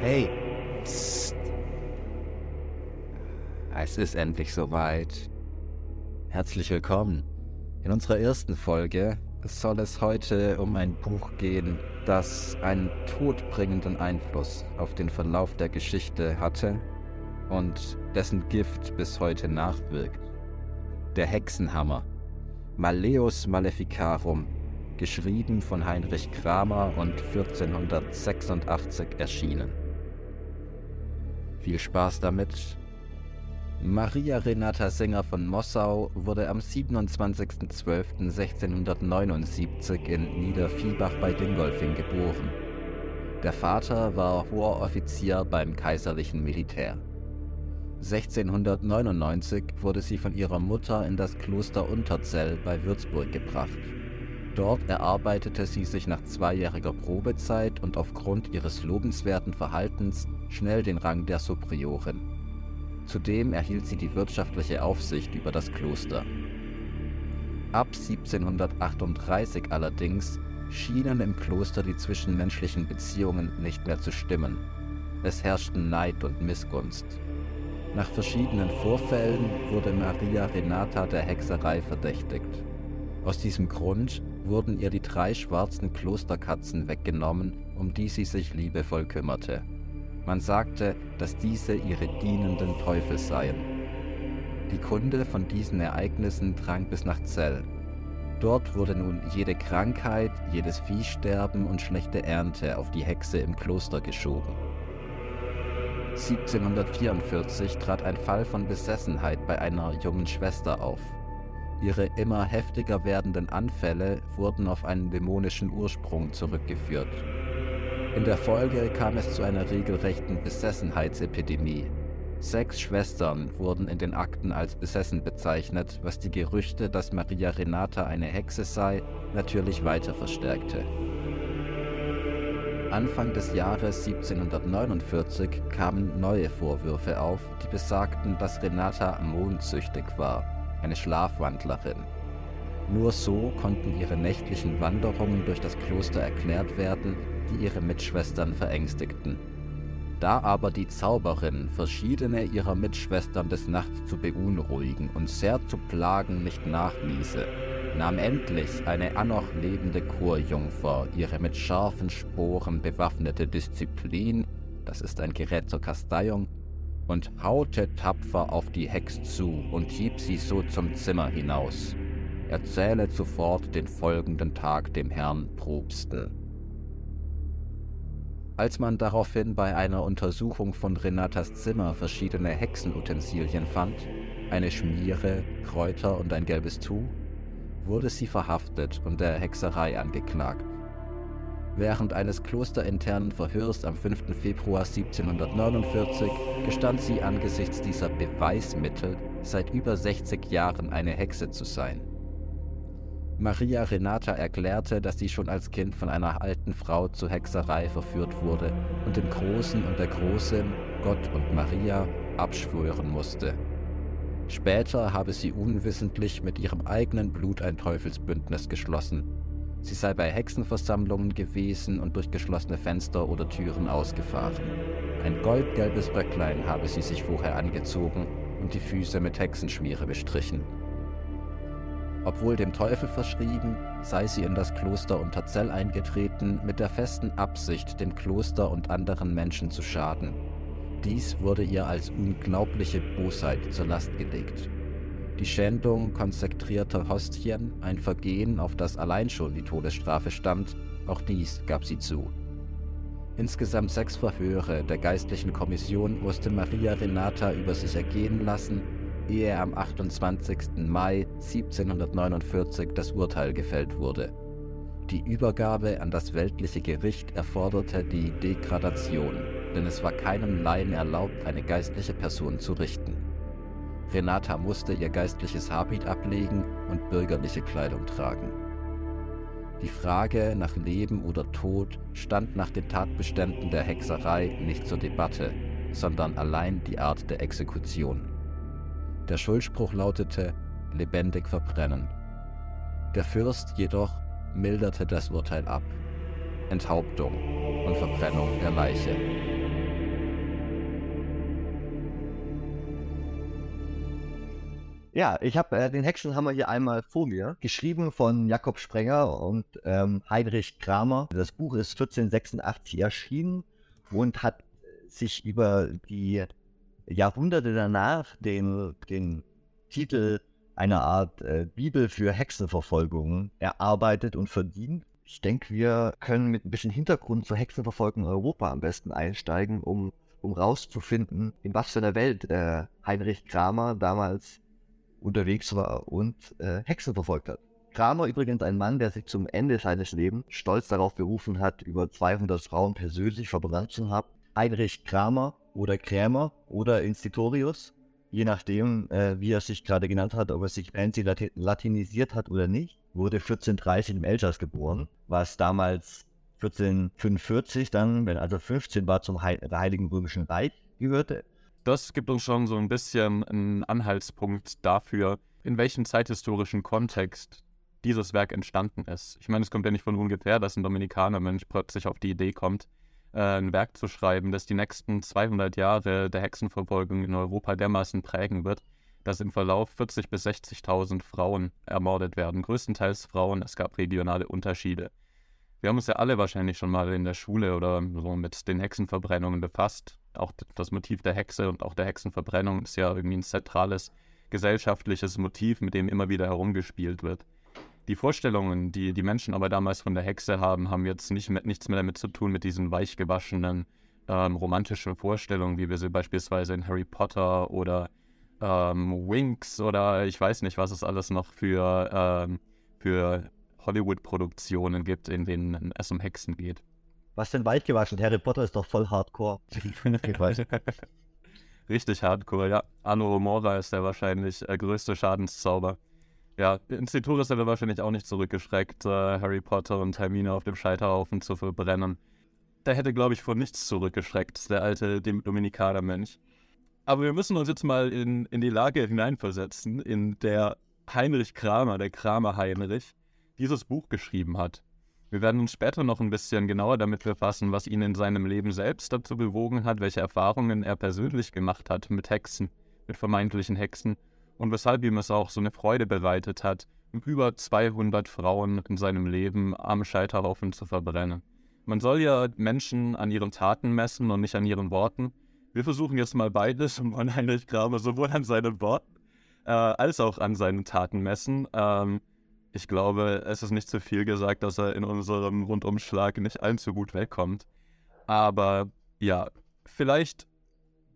Hey, psst. Es ist endlich soweit. Herzlich willkommen. In unserer ersten Folge soll es heute um ein Buch gehen, das einen todbringenden Einfluss auf den Verlauf der Geschichte hatte und dessen Gift bis heute nachwirkt. Der Hexenhammer. Malleus Maleficarum geschrieben von Heinrich Kramer und 1486 erschienen. Viel Spaß damit. Maria Renata Sänger von Mossau wurde am 27.12.1679 in Niederviehbach bei Dingolfing geboren. Der Vater war hoher Offizier beim kaiserlichen Militär. 1699 wurde sie von ihrer Mutter in das Kloster Unterzell bei Würzburg gebracht. Dort erarbeitete sie sich nach zweijähriger Probezeit und aufgrund ihres lobenswerten Verhaltens schnell den Rang der Suppriorin. Zudem erhielt sie die wirtschaftliche Aufsicht über das Kloster. Ab 1738 allerdings schienen im Kloster die zwischenmenschlichen Beziehungen nicht mehr zu stimmen. Es herrschten Neid und Missgunst. Nach verschiedenen Vorfällen wurde Maria Renata der Hexerei verdächtigt. Aus diesem Grund wurden ihr die drei schwarzen Klosterkatzen weggenommen, um die sie sich liebevoll kümmerte. Man sagte, dass diese ihre dienenden Teufel seien. Die Kunde von diesen Ereignissen drang bis nach Zell. Dort wurde nun jede Krankheit, jedes Viehsterben und schlechte Ernte auf die Hexe im Kloster geschoben. 1744 trat ein Fall von Besessenheit bei einer jungen Schwester auf. Ihre immer heftiger werdenden Anfälle wurden auf einen dämonischen Ursprung zurückgeführt. In der Folge kam es zu einer regelrechten Besessenheitsepidemie. Sechs Schwestern wurden in den Akten als besessen bezeichnet, was die Gerüchte, dass Maria Renata eine Hexe sei, natürlich weiter verstärkte. Anfang des Jahres 1749 kamen neue Vorwürfe auf, die besagten, dass Renata mondsüchtig war eine Schlafwandlerin. Nur so konnten ihre nächtlichen Wanderungen durch das Kloster erklärt werden, die ihre Mitschwestern verängstigten. Da aber die Zauberin verschiedene ihrer Mitschwestern des Nachts zu beunruhigen und sehr zu plagen nicht nachließe, nahm endlich eine annoch lebende Chorjungfer ihre mit scharfen Sporen bewaffnete Disziplin, das ist ein Gerät zur Kasteiung, und haute tapfer auf die Hex zu und hieb sie so zum Zimmer hinaus. Erzähle sofort den folgenden Tag dem Herrn Propsten. Als man daraufhin bei einer Untersuchung von Renatas Zimmer verschiedene Hexenutensilien fand, eine Schmiere, Kräuter und ein gelbes Tuch, wurde sie verhaftet und der Hexerei angeklagt. Während eines klosterinternen Verhörs am 5. Februar 1749 gestand sie angesichts dieser Beweismittel seit über 60 Jahren eine Hexe zu sein. Maria Renata erklärte, dass sie schon als Kind von einer alten Frau zur Hexerei verführt wurde und dem Großen und der Großen, Gott und Maria, abschwören musste. Später habe sie unwissentlich mit ihrem eigenen Blut ein Teufelsbündnis geschlossen Sie sei bei Hexenversammlungen gewesen und durch geschlossene Fenster oder Türen ausgefahren. Ein goldgelbes Röcklein habe sie sich vorher angezogen und die Füße mit Hexenschmiere bestrichen. Obwohl dem Teufel verschrieben, sei sie in das Kloster Unterzell eingetreten mit der festen Absicht, dem Kloster und anderen Menschen zu schaden. Dies wurde ihr als unglaubliche Bosheit zur Last gelegt. Die Schändung konsekrierter Hostien, ein Vergehen, auf das allein schon die Todesstrafe stand, auch dies gab sie zu. Insgesamt sechs Verhöre der geistlichen Kommission musste Maria Renata über sich ergehen lassen, ehe am 28. Mai 1749 das Urteil gefällt wurde. Die Übergabe an das weltliche Gericht erforderte die Degradation, denn es war keinem Laien erlaubt, eine geistliche Person zu richten. Renata musste ihr geistliches Habit ablegen und bürgerliche Kleidung tragen. Die Frage nach Leben oder Tod stand nach den Tatbeständen der Hexerei nicht zur Debatte, sondern allein die Art der Exekution. Der Schuldspruch lautete lebendig verbrennen. Der Fürst jedoch milderte das Urteil ab. Enthauptung. Und Verbrennung der Leiche. Ja, ich habe äh, den Hexenhammer hier einmal vor mir, geschrieben von Jakob Sprenger und ähm, Heinrich Kramer. Das Buch ist 1486 erschienen und hat sich über die Jahrhunderte danach den, den Titel einer Art äh, Bibel für Hexenverfolgung erarbeitet und verdient. Ich denke, wir können mit ein bisschen Hintergrund zur Hexenverfolgung in Europa am besten einsteigen, um, um rauszufinden, in was für einer Welt äh, Heinrich Kramer damals unterwegs war und äh, Hexen verfolgt hat. Kramer übrigens ein Mann, der sich zum Ende seines Lebens stolz darauf berufen hat, über 200 Frauen persönlich verbrannt zu haben. Heinrich Kramer oder Krämer oder Institutorius, je nachdem, äh, wie er sich gerade genannt hat, ob er sich fancy latinisiert hat oder nicht, wurde 1430 im Elsass geboren, was damals 1445 dann, wenn also 15 war, zum Heiligen Römischen Reich gehörte das gibt uns schon so ein bisschen einen Anhaltspunkt dafür, in welchem zeithistorischen Kontext dieses Werk entstanden ist. Ich meine, es kommt ja nicht von ungefähr, dass ein Dominikanermönch plötzlich auf die Idee kommt, äh, ein Werk zu schreiben, das die nächsten 200 Jahre der Hexenverfolgung in Europa dermaßen prägen wird, dass im Verlauf 40.000 bis 60.000 Frauen ermordet werden. Größtenteils Frauen, es gab regionale Unterschiede. Wir haben uns ja alle wahrscheinlich schon mal in der Schule oder so mit den Hexenverbrennungen befasst. Auch das Motiv der Hexe und auch der Hexenverbrennung ist ja irgendwie ein zentrales gesellschaftliches Motiv, mit dem immer wieder herumgespielt wird. Die Vorstellungen, die die Menschen aber damals von der Hexe haben, haben jetzt nicht mit, nichts mehr damit zu tun mit diesen weichgewaschenen ähm, romantischen Vorstellungen, wie wir sie beispielsweise in Harry Potter oder ähm, Winx oder ich weiß nicht, was es alles noch für, ähm, für Hollywood-Produktionen gibt, in denen es um Hexen geht. Was denn weit gewaschen? Harry Potter ist doch voll hardcore. Richtig hardcore, ja. Anno Mora ist der wahrscheinlich äh, größte Schadenszauber. Ja, Instituris hätte wahrscheinlich auch nicht zurückgeschreckt, äh, Harry Potter und Hermine auf dem Scheiterhaufen zu verbrennen. Der hätte, glaube ich, vor nichts zurückgeschreckt, der alte Dominikanermönch. Aber wir müssen uns jetzt mal in, in die Lage hineinversetzen, in der Heinrich Kramer, der Kramer Heinrich, dieses Buch geschrieben hat. Wir werden uns später noch ein bisschen genauer damit befassen, was ihn in seinem Leben selbst dazu bewogen hat, welche Erfahrungen er persönlich gemacht hat mit Hexen, mit vermeintlichen Hexen und weshalb ihm es auch so eine Freude bereitet hat, über 200 Frauen in seinem Leben am Scheiterhaufen zu verbrennen. Man soll ja Menschen an ihren Taten messen und nicht an ihren Worten. Wir versuchen jetzt mal beides und wollen Heinrich Kramer sowohl an seinen Worten äh, als auch an seinen Taten messen. Ähm, ich glaube, es ist nicht zu viel gesagt, dass er in unserem Rundumschlag nicht allzu gut wegkommt. Aber ja, vielleicht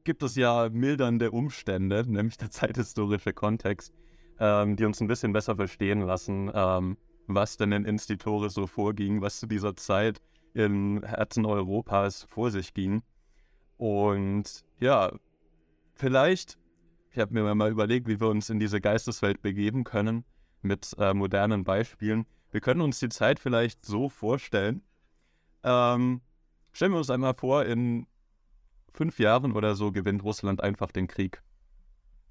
gibt es ja mildernde Umstände, nämlich der zeithistorische Kontext, ähm, die uns ein bisschen besser verstehen lassen, ähm, was denn in Institure so vorging, was zu dieser Zeit im Herzen Europas vor sich ging. Und ja, vielleicht, ich habe mir mal überlegt, wie wir uns in diese Geisteswelt begeben können mit äh, modernen Beispielen. Wir können uns die Zeit vielleicht so vorstellen. Ähm, stellen wir uns einmal vor, in fünf Jahren oder so gewinnt Russland einfach den Krieg.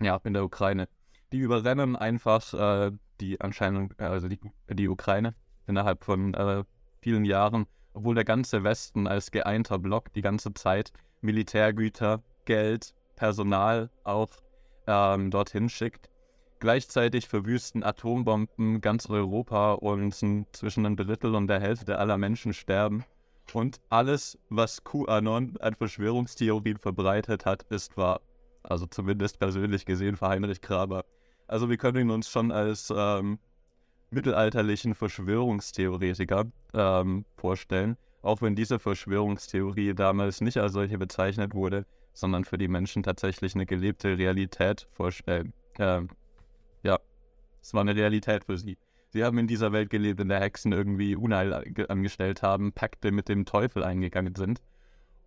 Ja, in der Ukraine. Die überrennen einfach äh, die anscheinend, äh, also die, die Ukraine innerhalb von äh, vielen Jahren, obwohl der ganze Westen als geeinter Block die ganze Zeit Militärgüter, Geld, Personal auch ähm, dorthin schickt. Gleichzeitig verwüsten Atombomben ganz Europa und zwischen einem Drittel und der Hälfte aller Menschen sterben. Und alles, was QAnon an Verschwörungstheorien verbreitet hat, ist wahr. Also zumindest persönlich gesehen für Heinrich Kramer. Also wir können ihn uns schon als ähm, mittelalterlichen Verschwörungstheoretiker ähm, vorstellen, auch wenn diese Verschwörungstheorie damals nicht als solche bezeichnet wurde, sondern für die Menschen tatsächlich eine gelebte Realität vorstellen. Ja, es war eine Realität für sie. Sie haben in dieser Welt gelebt, in der Hexen irgendwie Unheil angestellt haben, Pakte mit dem Teufel eingegangen sind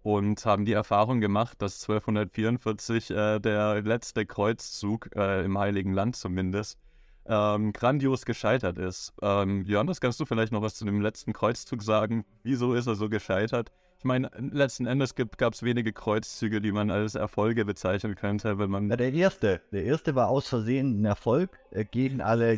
und haben die Erfahrung gemacht, dass 1244 äh, der letzte Kreuzzug äh, im Heiligen Land zumindest ähm, grandios gescheitert ist. Ähm, Johannes, kannst du vielleicht noch was zu dem letzten Kreuzzug sagen? Wieso ist er so gescheitert? Ich meine, letzten Endes gab es wenige Kreuzzüge, die man als Erfolge bezeichnen könnte, wenn man. Ja, der erste. Der erste war aus Versehen ein Erfolg äh, gegen alle,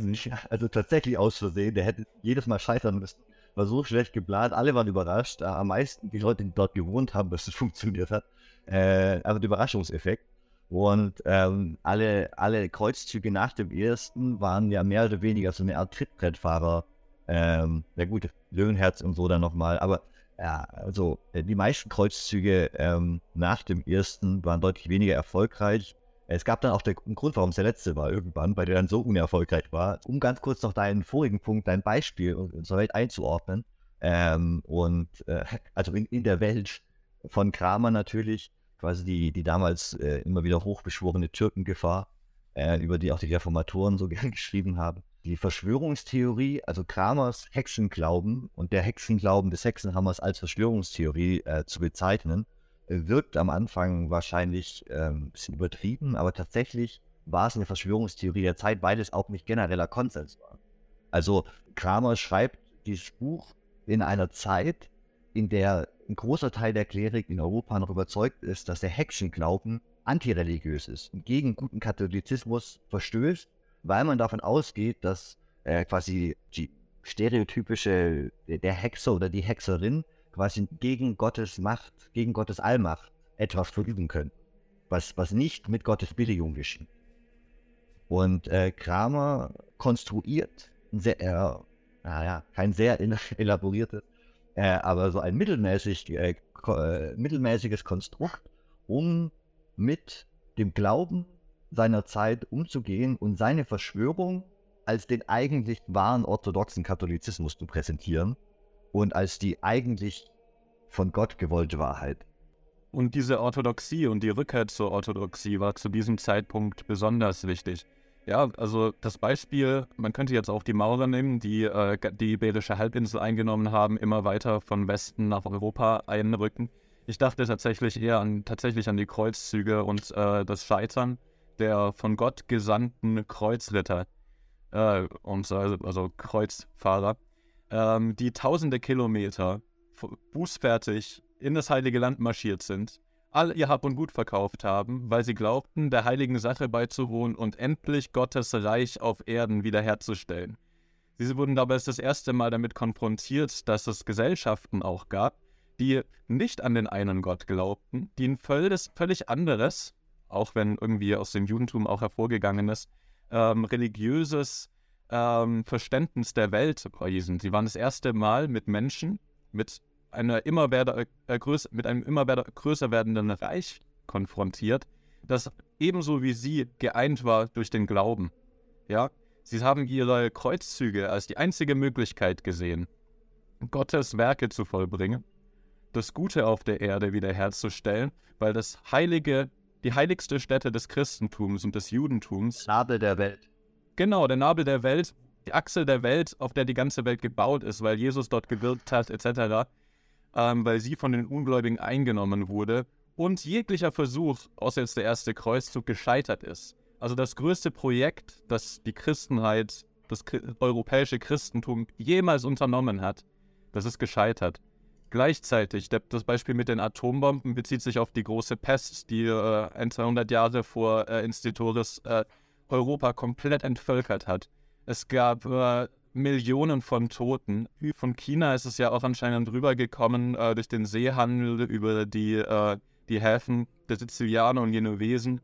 also tatsächlich aus Versehen. Der hätte jedes Mal scheitern müssen. war so schlecht geplant. Alle waren überrascht. Am meisten die Leute, die dort gewohnt haben, dass es funktioniert hat. Äh, also der Überraschungseffekt. Und ähm, alle, alle Kreuzzüge nach dem ersten waren ja mehr oder weniger so eine Art Trittbrettfahrer. Ähm, ja gut, Löwenherz und so dann nochmal. Aber ja, also äh, die meisten Kreuzzüge ähm, nach dem ersten waren deutlich weniger erfolgreich. Es gab dann auch den Grund, warum es der letzte war irgendwann, weil der dann so unerfolgreich war. Um ganz kurz noch deinen vorigen Punkt, dein Beispiel unserer Welt einzuordnen. Ähm, und äh, also in, in der Welt von Kramer natürlich, quasi die, die damals äh, immer wieder hochbeschworene Türkengefahr, äh, über die auch die Reformatoren so gern geschrieben haben. Die Verschwörungstheorie, also Kramers Hexenglauben und der Hexenglauben des Hexenhammers als Verschwörungstheorie äh, zu bezeichnen, wirkt am Anfang wahrscheinlich äh, ein bisschen übertrieben, aber tatsächlich war es eine Verschwörungstheorie der Zeit, weil es auch nicht genereller Konsens war. Also Kramer schreibt dieses Buch in einer Zeit, in der ein großer Teil der Klerik in Europa noch überzeugt ist, dass der Hexenglauben antireligiös ist und gegen guten Katholizismus verstößt, weil man davon ausgeht, dass äh, quasi die stereotypische, der Hexer oder die Hexerin quasi gegen Gottes Macht, gegen Gottes Allmacht etwas verüben können, was, was nicht mit Gottes Billigung geschieht. Und äh, Kramer konstruiert ein sehr, äh, naja, kein sehr elaboriertes, äh, aber so ein mittelmäßig, äh, äh, mittelmäßiges Konstrukt, um mit dem Glauben seiner Zeit umzugehen und seine Verschwörung als den eigentlich wahren orthodoxen Katholizismus zu präsentieren und als die eigentlich von Gott gewollte Wahrheit. Und diese Orthodoxie und die Rückkehr zur Orthodoxie war zu diesem Zeitpunkt besonders wichtig. Ja, also das Beispiel, man könnte jetzt auch die Maurer nehmen, die äh, die Iberische Halbinsel eingenommen haben, immer weiter von Westen nach Europa einrücken. Ich dachte tatsächlich eher an, tatsächlich an die Kreuzzüge und äh, das Scheitern der von Gott gesandten Kreuzritter äh, und also, also Kreuzfahrer ähm, die tausende Kilometer bußfertig in das Heilige Land marschiert sind, all ihr Hab und Gut verkauft haben, weil sie glaubten, der heiligen Sache beizuwohnen und endlich Gottes Reich auf Erden wiederherzustellen. Sie wurden dabei das erste Mal damit konfrontiert, dass es Gesellschaften auch gab, die nicht an den einen Gott glaubten, die ein völlig, völlig anderes, auch wenn irgendwie aus dem Judentum auch hervorgegangen ist, ähm, religiöses ähm, Verständnis der Welt preisen. Sie waren das erste Mal mit Menschen, mit, einer immer werder, äh, größ, mit einem immer werder, größer werdenden Reich konfrontiert, das ebenso wie sie geeint war durch den Glauben. Ja, sie haben ihre Kreuzzüge als die einzige Möglichkeit gesehen, Gottes Werke zu vollbringen, das Gute auf der Erde wiederherzustellen, weil das heilige, die heiligste Stätte des Christentums und des Judentums, Nabel der Welt, Genau, der Nabel der Welt, die Achse der Welt, auf der die ganze Welt gebaut ist, weil Jesus dort gewirkt hat, etc., ähm, weil sie von den Ungläubigen eingenommen wurde und jeglicher Versuch, außer jetzt der erste Kreuzzug, gescheitert ist. Also das größte Projekt, das die Christenheit, das europäische Christentum jemals unternommen hat, das ist gescheitert. Gleichzeitig, das Beispiel mit den Atombomben bezieht sich auf die große Pest, die äh, 200 Jahre vor äh, Institoris äh, Europa komplett entvölkert hat. Es gab äh, Millionen von Toten. Von China ist es ja auch anscheinend rübergekommen äh, durch den Seehandel über die, äh, die Häfen der Sizilianer und Genovesen.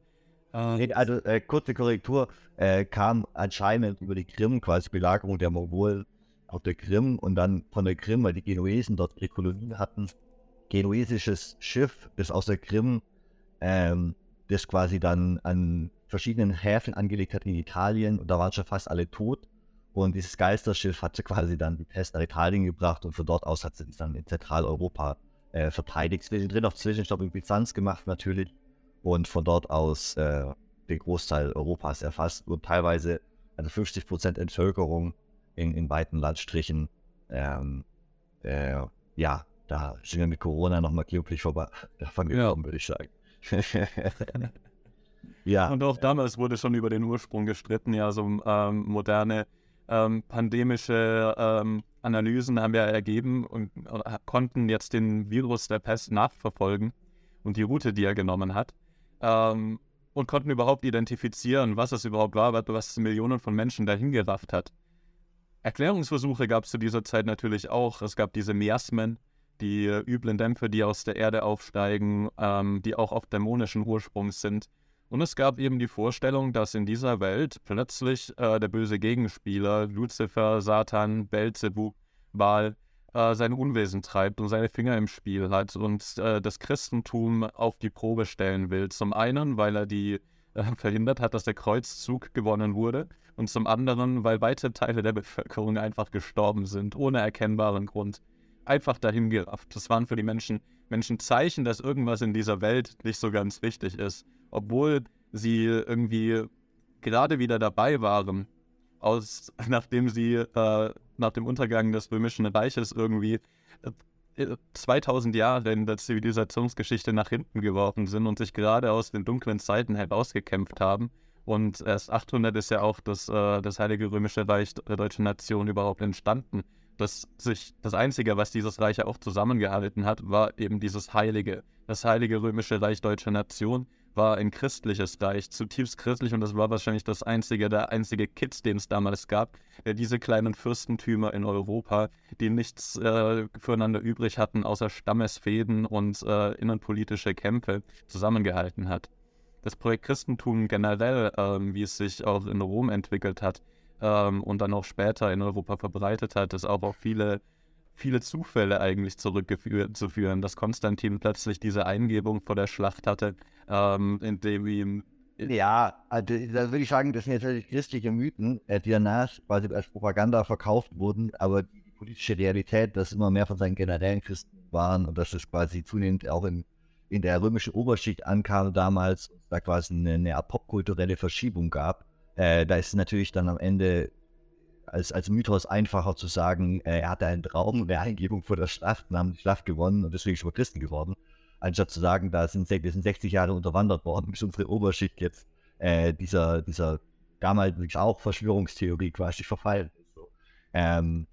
Äh, also äh, kurze Korrektur, äh, kam anscheinend über die Krim, quasi Belagerung der Mongolen auf der Krim und dann von der Krim, weil die Genuesen dort ihre Kolonien hatten, genuesisches Schiff, das aus der Krim, ähm, das quasi dann an verschiedenen Häfen angelegt hat in Italien und da waren schon fast alle tot. Und dieses Geisterschiff hatte quasi dann die Pest nach Italien gebracht und von dort aus hat sie dann in Zentraleuropa äh, verteidigt. Zwischendrin auf Zwischenstopp in Byzanz gemacht natürlich und von dort aus äh, den Großteil Europas erfasst und teilweise eine 50 Prozent Entvölkerung in, in weiten Landstrichen. Ähm, äh, ja, da sind wir mit Corona nochmal glücklich vorbei davon gekommen, ja. würde ich sagen. Ja. Und auch damals wurde schon über den Ursprung gestritten. Ja, so ähm, moderne ähm, pandemische ähm, Analysen haben ja ergeben und äh, konnten jetzt den Virus der Pest nachverfolgen und die Route, die er genommen hat. Ähm, und konnten überhaupt identifizieren, was es überhaupt war, was Millionen von Menschen dahin gerafft hat. Erklärungsversuche gab es zu dieser Zeit natürlich auch. Es gab diese Miasmen, die äh, üblen Dämpfe, die aus der Erde aufsteigen, ähm, die auch oft dämonischen Ursprungs sind. Und es gab eben die Vorstellung, dass in dieser Welt plötzlich äh, der böse Gegenspieler, Luzifer, Satan, Belzebub, Baal, äh, sein Unwesen treibt und seine Finger im Spiel hat und äh, das Christentum auf die Probe stellen will. Zum einen, weil er die äh, verhindert hat, dass der Kreuzzug gewonnen wurde und zum anderen, weil weite Teile der Bevölkerung einfach gestorben sind, ohne erkennbaren Grund. Einfach dahingerafft. Das waren für die Menschen, Menschen Zeichen, dass irgendwas in dieser Welt nicht so ganz wichtig ist. Obwohl sie irgendwie gerade wieder dabei waren, aus, nachdem sie äh, nach dem Untergang des Römischen Reiches irgendwie 2000 äh, Jahre in der Zivilisationsgeschichte nach hinten geworfen sind und sich gerade aus den dunklen Zeiten herausgekämpft haben. Und erst 800 ist ja auch das, äh, das Heilige Römische Reich der deutschen Nation überhaupt entstanden. Das, sich, das Einzige, was dieses Reich auch zusammengehalten hat, war eben dieses Heilige, das Heilige Römische Reich deutscher Nation, war ein christliches Reich, zutiefst christlich und das war wahrscheinlich das einzige, der einzige Kitz, den es damals gab, äh, diese kleinen Fürstentümer in Europa, die nichts äh, füreinander übrig hatten, außer Stammesfäden und äh, innenpolitische Kämpfe, zusammengehalten hat. Das Projekt Christentum generell, ähm, wie es sich auch in Rom entwickelt hat ähm, und dann auch später in Europa verbreitet hat, ist auch auf viele viele Zufälle eigentlich zurückzuführen, dass Konstantin plötzlich diese Eingebung vor der Schlacht hatte, ähm, indem ihm. Ja, also, da würde ich sagen, das sind natürlich christliche Mythen, äh, die danach quasi als Propaganda verkauft wurden, aber die politische Realität, dass immer mehr von seinen generellen Christen waren und dass es quasi zunehmend auch in, in der römischen Oberschicht ankam damals, da quasi eine, eine popkulturelle Verschiebung gab. Äh, da ist natürlich dann am Ende als, als Mythos einfacher zu sagen, äh, er hatte einen Traum und eine Eingebung vor der Schlacht und haben die Schlacht gewonnen und deswegen schon Christen geworden. Anstatt zu sagen, da sind, wir sind 60 Jahre unterwandert worden, bis unsere Oberschicht jetzt äh, dieser, dieser damals auch Verschwörungstheorie quasi verfallen ist. So. Ähm,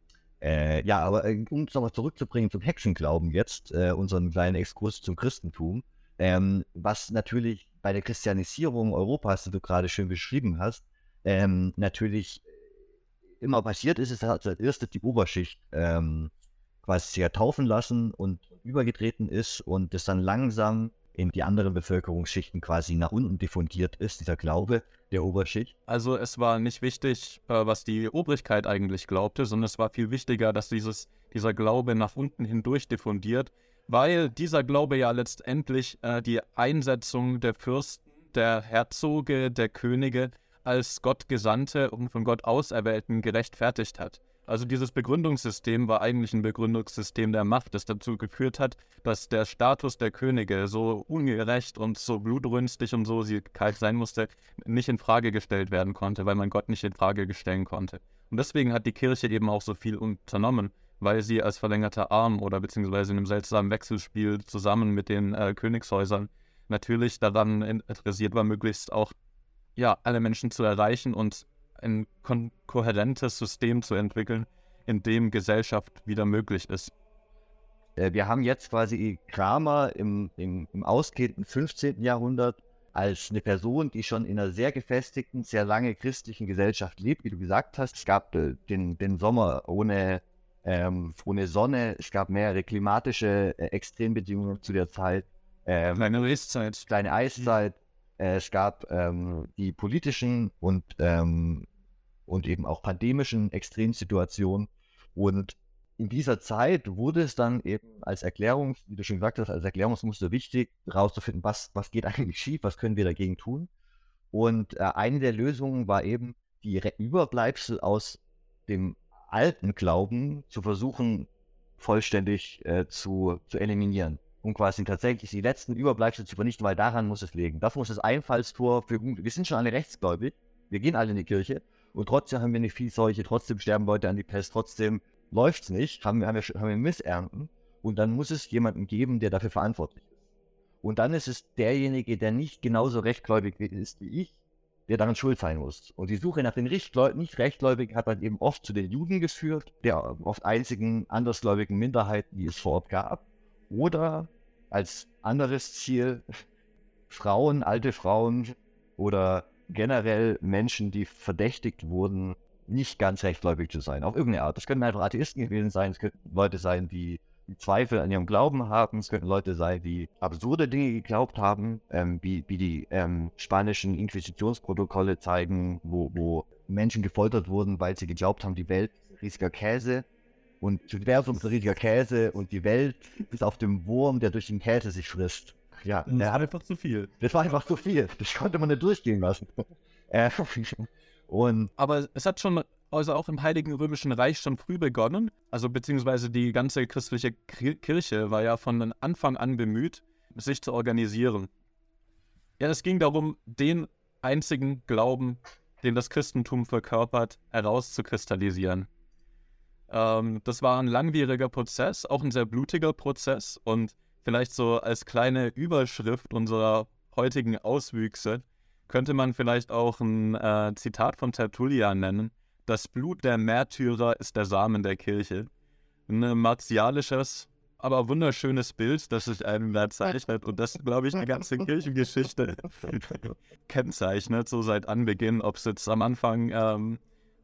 äh, ja, aber äh, um es nochmal zurückzubringen zum Hexenglauben jetzt, äh, unseren kleinen Exkurs zum Christentum, ähm, was natürlich bei der Christianisierung Europas, die du gerade schön beschrieben hast, ähm, natürlich immer passiert ist, ist, als erstes die Oberschicht ähm, quasi sich taufen lassen und übergetreten ist und das dann langsam in die anderen Bevölkerungsschichten quasi nach unten diffundiert ist, dieser Glaube der Oberschicht? Also es war nicht wichtig, äh, was die Obrigkeit eigentlich glaubte, sondern es war viel wichtiger, dass dieses, dieser Glaube nach unten hindurch diffundiert, weil dieser Glaube ja letztendlich äh, die Einsetzung der Fürsten, der Herzoge, der Könige als Gottgesandte und von Gott Auserwählten gerechtfertigt hat. Also dieses Begründungssystem war eigentlich ein Begründungssystem der Macht, das dazu geführt hat, dass der Status der Könige so ungerecht und so blutrünstig und so sie kalt sein musste, nicht in Frage gestellt werden konnte, weil man Gott nicht in Frage stellen konnte. Und deswegen hat die Kirche eben auch so viel unternommen, weil sie als verlängerter Arm oder beziehungsweise in einem seltsamen Wechselspiel zusammen mit den äh, Königshäusern natürlich daran interessiert war, möglichst auch ja, alle Menschen zu erreichen und ein kohärentes System zu entwickeln, in dem Gesellschaft wieder möglich ist. Äh, wir haben jetzt quasi Kramer im, im, im ausgehenden 15. Jahrhundert als eine Person, die schon in einer sehr gefestigten, sehr lange christlichen Gesellschaft lebt, wie du gesagt hast. Es gab äh, den, den Sommer ohne, ähm, ohne Sonne, es gab mehrere klimatische äh, Extrembedingungen zu der Zeit. Ähm, kleine Eiszeit. Kleine Eiszeit. Äh, es gab ähm, die politischen und, ähm, und eben auch pandemischen Extremsituationen. Und in dieser Zeit wurde es dann eben als Erklärung, wie du schon gesagt hast, als Erklärungsmuster wichtig, herauszufinden, was, was geht eigentlich schief, was können wir dagegen tun. Und äh, eine der Lösungen war eben, die Überbleibsel aus dem alten Glauben zu versuchen, vollständig äh, zu, zu eliminieren um quasi tatsächlich die letzten Überbleibsel zu vernichten, weil daran muss es liegen. Das muss das Einfallstor für Wir sind schon alle rechtsgläubig, wir gehen alle in die Kirche und trotzdem haben wir nicht viel Seuche, trotzdem sterben Leute an die Pest, trotzdem läuft es nicht, haben wir, haben, wir, haben wir Missernten und dann muss es jemanden geben, der dafür verantwortlich ist. Und dann ist es derjenige, der nicht genauso rechtgläubig ist wie ich, der daran schuld sein muss. Und die Suche nach den nicht rechtgläubigen hat dann eben oft zu den Juden geführt, der oft einzigen andersgläubigen Minderheiten, die es vor Ort gab. Oder als anderes Ziel Frauen, alte Frauen oder generell Menschen, die verdächtigt wurden, nicht ganz rechtgläubig zu sein, auf irgendeine Art. Das können einfach Atheisten gewesen sein, es könnten Leute sein, die Zweifel an ihrem Glauben haben, es könnten Leute sein, die absurde Dinge geglaubt haben, ähm, wie, wie die ähm, spanischen Inquisitionsprotokolle zeigen, wo, wo Menschen gefoltert wurden, weil sie geglaubt haben, die Welt ist riesiger Käse und das Universum ist riesiger Käse und die Welt ist auf dem Wurm, der durch den Käse sich frisst. Ja, das war einfach zu viel. Das war einfach zu viel. Das konnte man nicht durchgehen lassen. Äh, und Aber es hat schon, also auch im Heiligen Römischen Reich schon früh begonnen. Also beziehungsweise die ganze christliche Kirche war ja von Anfang an bemüht, sich zu organisieren. Ja, es ging darum, den einzigen Glauben, den das Christentum verkörpert, herauszukristallisieren. Ähm, das war ein langwieriger Prozess, auch ein sehr blutiger Prozess und vielleicht so als kleine Überschrift unserer heutigen Auswüchse könnte man vielleicht auch ein äh, Zitat von Tertullian nennen. Das Blut der Märtyrer ist der Samen der Kirche. Ein martialisches, aber wunderschönes Bild, das sich einem da zeichnet und das, glaube ich, die ganze Kirchengeschichte kennzeichnet, so seit Anbeginn, ob es jetzt am Anfang ähm,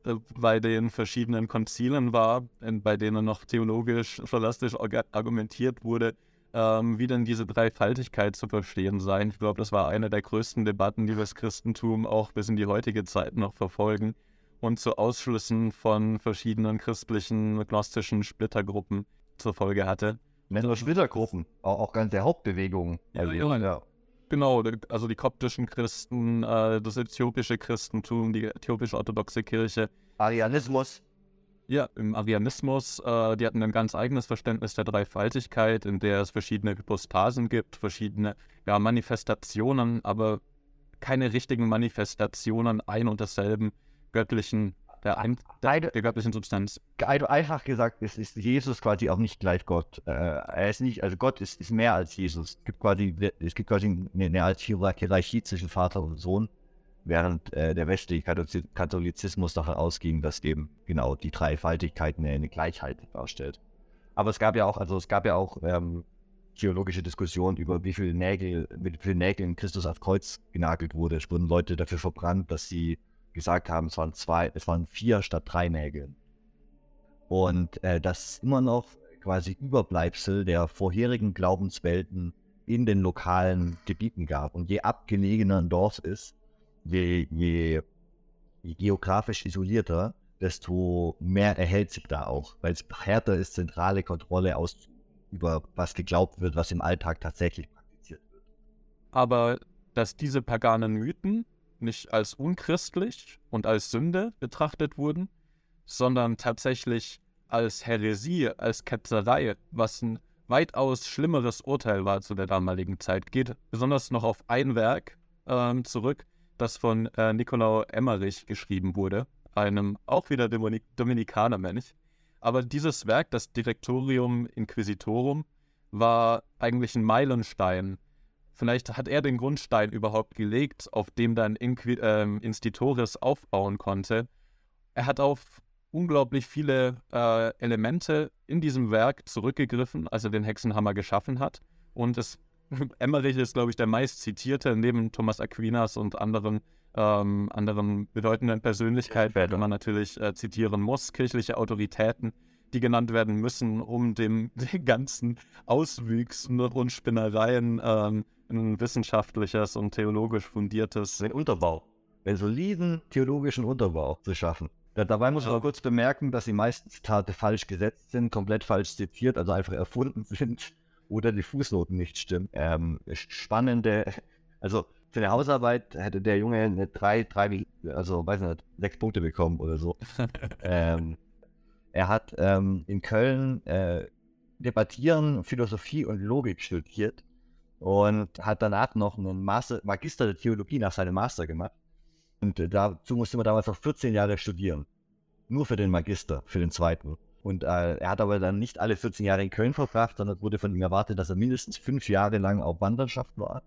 äh, bei den verschiedenen Konzilen war, bei denen noch theologisch, scholastisch argumentiert wurde, ähm, wie denn diese Dreifaltigkeit zu verstehen sein. Ich glaube, das war eine der größten Debatten, die das Christentum auch bis in die heutige Zeit noch verfolgen und zu Ausschlüssen von verschiedenen christlichen, gnostischen Splittergruppen zur Folge hatte. Mehrere Splittergruppen, auch, auch ganze Hauptbewegungen. Ja, also, ja, ja. Genau, also die koptischen Christen, äh, das äthiopische Christentum, die äthiopisch-orthodoxe Kirche. Arianismus. Ja, im Arianismus, äh, die hatten ein ganz eigenes Verständnis der Dreifaltigkeit, in der es verschiedene Hypostasen gibt, verschiedene ja, Manifestationen, aber keine richtigen Manifestationen ein und desselben göttlichen, der, ein, der, der göttlichen Substanz. Einfach gesagt ist, ist Jesus quasi auch nicht gleich Gott. Äh, er ist nicht, also Gott ist, ist mehr als Jesus. Es gibt quasi, es gibt quasi eine, eine Hierarchie zwischen Vater und Sohn während äh, der westliche Katholizismus davon ausging, dass eben genau die Dreifaltigkeit eine, eine, Gleichheit darstellt. Aber es gab ja auch, also es gab ja auch ähm, theologische Diskussionen über wie viele Nägel, mit wie vielen Nägeln Christus aufs Kreuz genagelt wurde. Es wurden Leute dafür verbrannt, dass sie gesagt haben, es waren zwei, es waren vier statt drei Nägel. Und äh, das immer noch quasi Überbleibsel der vorherigen Glaubenswelten in den lokalen Gebieten gab. Und je abgelegener ein Dorf ist, je, je, geografisch isolierter, desto mehr erhält sich da auch, weil es härter ist, zentrale Kontrolle aus über was geglaubt wird, was im Alltag tatsächlich praktiziert wird. Aber dass diese paganen Mythen nicht als unchristlich und als Sünde betrachtet wurden, sondern tatsächlich als Häresie, als Ketzerei, was ein weitaus schlimmeres Urteil war zu der damaligen Zeit, geht besonders noch auf ein Werk ähm, zurück, das von äh, Nicolau Emmerich geschrieben wurde, einem auch wieder Dominik Dominikanermönch. Aber dieses Werk, das Directorium Inquisitorum, war eigentlich ein Meilenstein. Vielleicht hat er den Grundstein überhaupt gelegt, auf dem dann Inqui äh, Institores aufbauen konnte. Er hat auf unglaublich viele äh, Elemente in diesem Werk zurückgegriffen, als er den Hexenhammer geschaffen hat. Und es Emmerich ist, glaube ich, der meist zitierte, neben Thomas Aquinas und anderen, ähm, anderen bedeutenden Persönlichkeiten, die man natürlich äh, zitieren muss, kirchliche Autoritäten, die genannt werden müssen, um dem, den ganzen Auswüchsen und Spinnereien ähm, ein wissenschaftliches und theologisch fundiertes den Unterbau, einen soliden theologischen Unterbau zu schaffen. Dabei muss man ja. kurz bemerken, dass die meisten Zitate falsch gesetzt sind, komplett falsch zitiert, also einfach erfunden sind oder die Fußnoten nicht stimmen. Ähm, spannende, also für eine Hausarbeit hätte der Junge eine drei, drei, also weiß nicht, sechs Punkte bekommen oder so. ähm, er hat ähm, in Köln äh, Debattieren, Philosophie und Logik studiert und hat danach noch einen Master, Magister der Theologie nach seinem Master gemacht. Und äh, dazu musste man damals noch 14 Jahre studieren. Nur für den Magister, für den zweiten. Und äh, er hat aber dann nicht alle 14 Jahre in Köln verbracht, sondern wurde von ihm erwartet, dass er mindestens fünf Jahre lang auf Wanderschaft war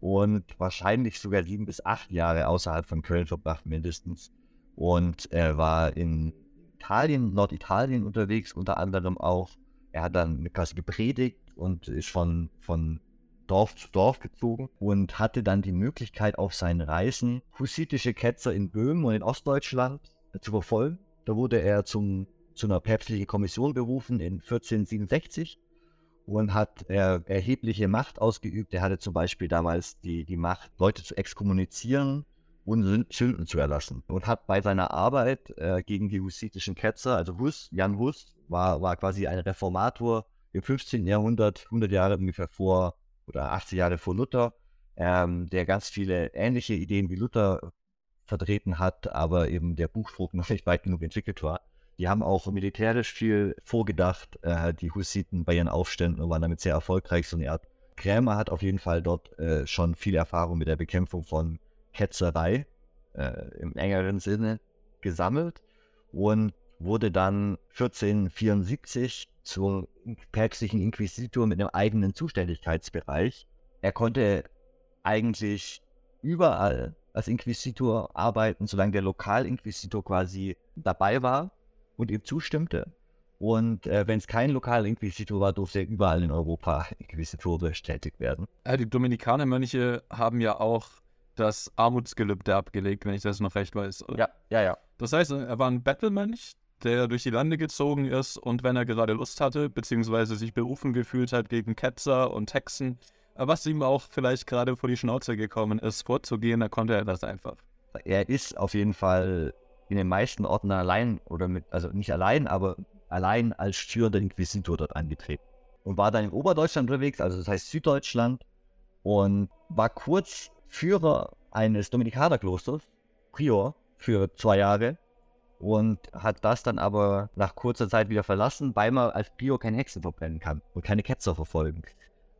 und wahrscheinlich sogar sieben bis acht Jahre außerhalb von Köln verbracht, mindestens. Und er war in Italien, Norditalien unterwegs, unter anderem auch. Er hat dann quasi gepredigt und ist von, von Dorf zu Dorf gezogen und hatte dann die Möglichkeit auf seinen Reisen hussitische Ketzer in Böhmen und in Ostdeutschland zu verfolgen. Da wurde er zum, zu einer päpstlichen Kommission berufen in 1467 und hat er erhebliche Macht ausgeübt. Er hatte zum Beispiel damals die, die Macht, Leute zu exkommunizieren und Sünden zu erlassen. Und hat bei seiner Arbeit äh, gegen die hussitischen Ketzer, also Hus, Jan Hus, war, war quasi ein Reformator im 15. Jahrhundert, 100 Jahre ungefähr vor oder 80 Jahre vor Luther, ähm, der ganz viele ähnliche Ideen wie Luther vertreten hat, aber eben der Buchdruck noch nicht weit genug entwickelt war. Die haben auch militärisch viel vorgedacht, äh, die Hussiten bei ihren Aufständen und waren damit sehr erfolgreich. So eine Art Krämer hat auf jeden Fall dort äh, schon viel Erfahrung mit der Bekämpfung von Ketzerei äh, im engeren Sinne gesammelt und wurde dann 1474 zum päpstlichen Inquisitor mit einem eigenen Zuständigkeitsbereich. Er konnte eigentlich überall als Inquisitor arbeiten, solange der Lokalinquisitor quasi dabei war und ihm zustimmte. Und äh, wenn es kein Lokalinquisitor war, durfte er überall in Europa inquisitorisch tätig werden. Ja, die Dominikanermönche haben ja auch das Armutsgelübde abgelegt, wenn ich das noch recht weiß. Ja, ja, ja. Das heißt, er war ein Bettelmönch, der durch die Lande gezogen ist und wenn er gerade Lust hatte, beziehungsweise sich berufen gefühlt hat gegen Ketzer und Hexen, was ihm auch vielleicht gerade vor die Schnauze gekommen ist, vorzugehen, da konnte er das einfach. Er ist auf jeden Fall in den meisten Orten allein oder mit, also nicht allein, aber allein als führender Inquisitor dort angetreten. Und war dann in Oberdeutschland unterwegs, also das heißt Süddeutschland, und war kurz Führer eines Dominikanerklosters, Prior, für zwei Jahre und hat das dann aber nach kurzer Zeit wieder verlassen, weil man als Prior keine Hexen verbrennen kann und keine Ketzer verfolgen.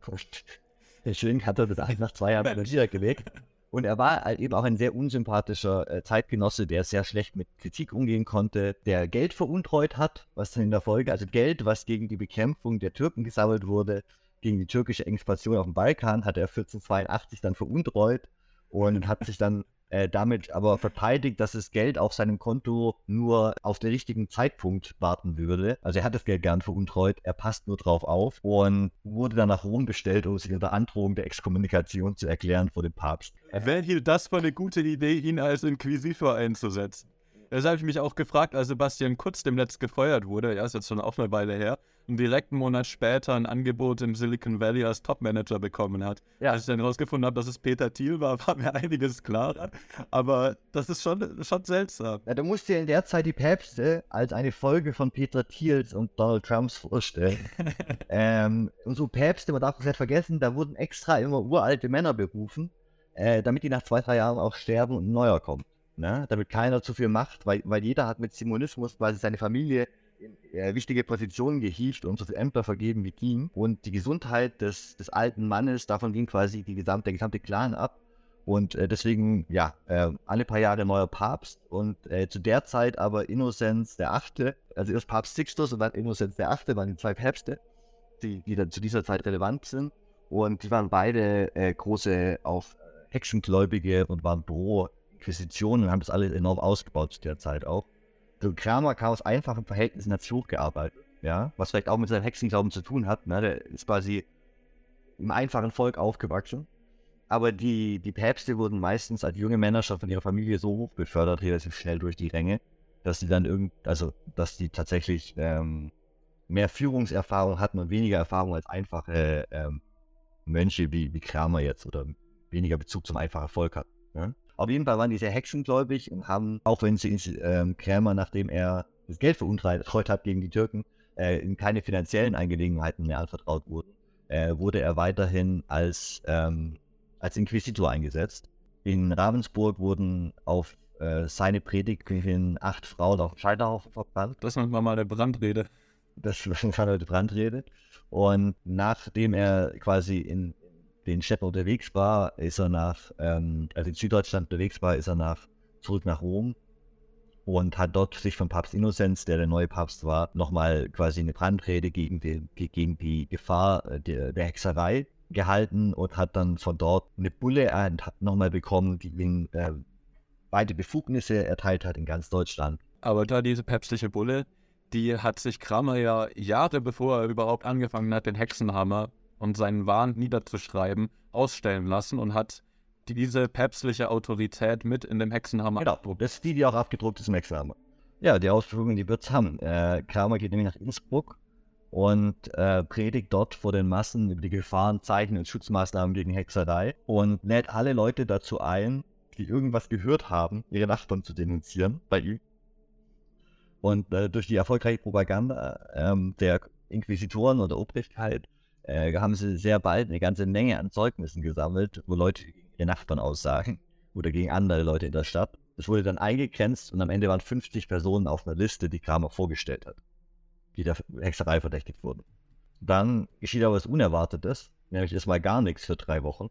Schön hat er das eigentlich nach zwei Jahren wieder gelegt. Und er war halt eben auch ein sehr unsympathischer äh, Zeitgenosse, der sehr schlecht mit Kritik umgehen konnte, der Geld veruntreut hat, was dann in der Folge, also Geld, was gegen die Bekämpfung der Türken gesammelt wurde, gegen die türkische Expansion auf dem Balkan, hat er 1482 dann veruntreut und hat sich dann äh, damit aber verteidigt, dass das Geld auf seinem Konto nur auf den richtigen Zeitpunkt warten würde. Also er hat das Geld gern veruntreut, er passt nur drauf auf und wurde dann nach Rom bestellt, um sich unter Androhung der Exkommunikation zu erklären vor dem Papst. Wer hielt das für eine gute Idee, ihn als Inquisitor einzusetzen? Das habe ich mich auch gefragt, als Sebastian Kurz dem Netz gefeuert wurde, ja, ist jetzt schon auch eine Weile her, direkt einen Monat später ein Angebot im Silicon Valley als Topmanager bekommen hat. Ja. Als ich dann herausgefunden habe, dass es Peter Thiel war, war mir einiges klarer. Aber das ist schon, schon seltsam. Ja, du musst dir in der Zeit die Päpste als eine Folge von Peter Thiels und Donald Trumps vorstellen. ähm, und so Päpste, man darf es nicht vergessen, da wurden extra immer uralte Männer berufen, äh, damit die nach zwei, drei Jahren auch sterben und ein neuer kommt. Ne? Damit keiner zu viel macht, weil, weil jeder hat mit Simonismus quasi seine Familie in äh, wichtige Positionen gehievt und so viele Ämter vergeben wie ihm. Und die Gesundheit des, des alten Mannes, davon ging quasi die gesamte, der gesamte Clan ab. Und äh, deswegen, ja, äh, alle paar Jahre neuer Papst und äh, zu der Zeit aber Innozenz der Achte, also erst Papst Sixtus und dann Innozenz der Achte waren die zwei Päpste, die, die dann zu dieser Zeit relevant sind. Und die waren beide äh, große auch Hexengläubige und waren pro Inquisition und haben das alles enorm ausgebaut zu der Zeit auch. Der Kramer kam aus einfachen Verhältnissen, hat sich hochgearbeitet, ja, was vielleicht auch mit seinem Hexenglauben zu tun hat, ne? der ist quasi im einfachen Volk aufgewachsen. Aber die, die Päpste wurden meistens als junge Männer schon von ihrer Familie so hoch befördert, relativ schnell durch die Ränge, dass sie dann irgend, also dass die tatsächlich ähm, mehr Führungserfahrung hatten und weniger Erfahrung als einfache ähm, Mönche wie, wie Kramer jetzt oder weniger Bezug zum einfachen Volk hatten. Ne? Auf jeden Fall waren die sehr hexengläubig und haben, auch wenn sie ähm, Krämer, nachdem er das Geld veruntreut hat gegen die Türken, äh, in keine finanziellen Angelegenheiten mehr anvertraut wurden, äh, wurde er weiterhin als, ähm, als Inquisitor eingesetzt. In Ravensburg wurden auf äh, seine Predigt hin acht Frauen auf dem Scheiterhaufen verbrannt. Das nennt man mal eine Brandrede. Das war eine Brandrede. Und nachdem er quasi in, den Steppen unterwegs war, ist er nach, ähm, also in Süddeutschland unterwegs war, ist er nach, zurück nach Rom und hat dort sich von Papst Innozenz, der der neue Papst war, nochmal quasi eine Brandrede gegen die, gegen die Gefahr äh, der, der Hexerei gehalten und hat dann von dort eine Bulle nochmal bekommen, die ihm äh, Befugnisse erteilt hat in ganz Deutschland. Aber da diese päpstliche Bulle, die hat sich Kramer ja Jahre bevor er überhaupt angefangen hat, den Hexenhammer und seinen Wahn niederzuschreiben, ausstellen lassen und hat diese päpstliche Autorität mit in dem Hexenhammer Genau, das ist die, die auch abgedruckt ist im Hexenhammer. Ja, die Ausführungen, die wird's haben. Äh, Kramer geht nämlich nach Innsbruck und äh, predigt dort vor den Massen über die Gefahren, Zeichen und Schutzmaßnahmen gegen Hexerei und lädt alle Leute dazu ein, die irgendwas gehört haben, ihre Nachbarn zu denunzieren bei ihm. Und äh, durch die erfolgreiche Propaganda ähm, der Inquisitoren oder Obrigkeit äh, haben sie sehr bald eine ganze Menge an Zeugnissen gesammelt, wo Leute ihre Nachbarn aussagen oder gegen andere Leute in der Stadt. Das wurde dann eingegrenzt und am Ende waren 50 Personen auf einer Liste, die Kramer vorgestellt hat, die der Hexerei verdächtigt wurden. Dann geschieht aber was Unerwartetes, nämlich erstmal gar nichts für drei Wochen,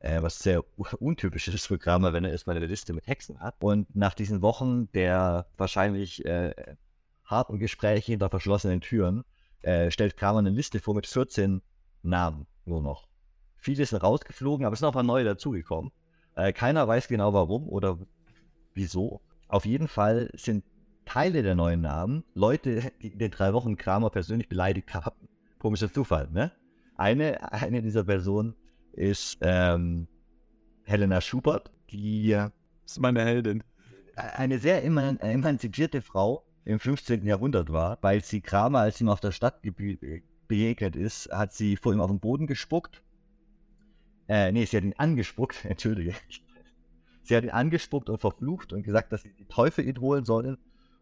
äh, was sehr untypisch ist für Kramer, wenn er erstmal eine Liste mit Hexen hat. Und nach diesen Wochen der wahrscheinlich äh, harten Gespräche hinter verschlossenen Türen äh, stellt Kramer eine Liste vor mit 14 Namen nur noch. Viele sind rausgeflogen, aber es sind auch ein paar neue dazugekommen. Äh, keiner weiß genau warum oder wieso. Auf jeden Fall sind Teile der neuen Namen Leute, die in den drei Wochen Kramer persönlich beleidigt haben. Komischer Zufall, ne? Eine, eine dieser Personen ist ähm, Helena Schubert, die äh, Das ist meine Heldin. eine sehr eman emanzipierte Frau im 15. Jahrhundert war, weil sie Kramer, als ihm auf der Stadt ge- begegnet ist, hat sie vor ihm auf den Boden gespuckt. Äh, nee, sie hat ihn angespuckt, entschuldige. Sie hat ihn angespuckt und verflucht und gesagt, dass sie die Teufel ihn holen sollen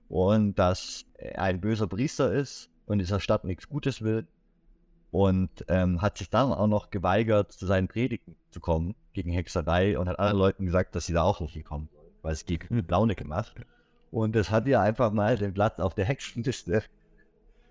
und dass er ein böser Priester ist und dieser Stadt nichts Gutes will. Und ähm, hat sich dann auch noch geweigert, zu seinen Predigten zu kommen gegen Hexerei und hat anderen Leuten gesagt, dass sie da auch nicht hinkommen weil es gegen Laune gemacht. Und das hat ihr einfach mal den Platz auf der Hexenliste.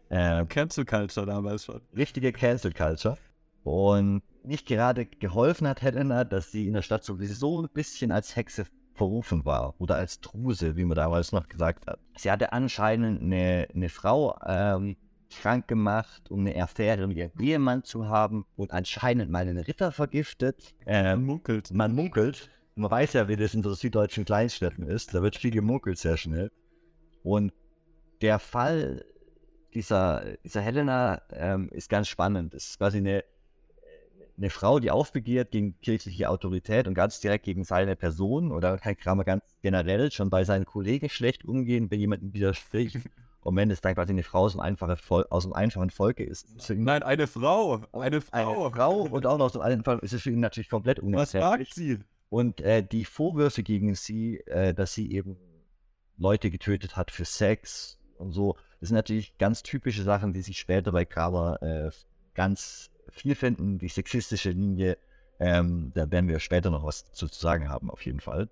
Äh, Cancel Culture damals schon. richtige Cancel Culture. Und nicht gerade geholfen hat Helena, dass sie in der Stadt sowieso ein bisschen als Hexe verrufen war oder als Druse, wie man damals noch gesagt hat. Sie hatte anscheinend eine, eine Frau ähm, krank gemacht, um eine Affäre mit ihrem Ehemann zu haben und anscheinend mal einen Ritter vergiftet. Ähm, munkelt. man munkelt. Man weiß ja, wie das in so süddeutschen Kleinstädten ist. Da wird viel gemunkelt sehr schnell. Und der Fall dieser, dieser Helena ähm, ist ganz spannend. Das ist quasi eine, eine Frau, die aufbegehrt gegen kirchliche Autorität und ganz direkt gegen seine Person oder Herr Kramer ganz generell schon bei seinen Kollegen schlecht umgehen, wenn jemand widerspricht. Und wenn es dann quasi eine Frau aus dem einfachen, Vol aus dem einfachen Volke ist, ist es Nein, eine Frau. Eine Frau. eine Frau und auch noch aus dem einfachen ist es für ihn natürlich komplett Was unerträglich. sagt sie? Und äh, die Vorwürfe gegen sie, äh, dass sie eben Leute getötet hat für Sex und so, das sind natürlich ganz typische Sachen, die sich später bei Kramer äh, ganz viel finden. Die sexistische Linie, ähm, da werden wir später noch was zu sagen haben, auf jeden Fall.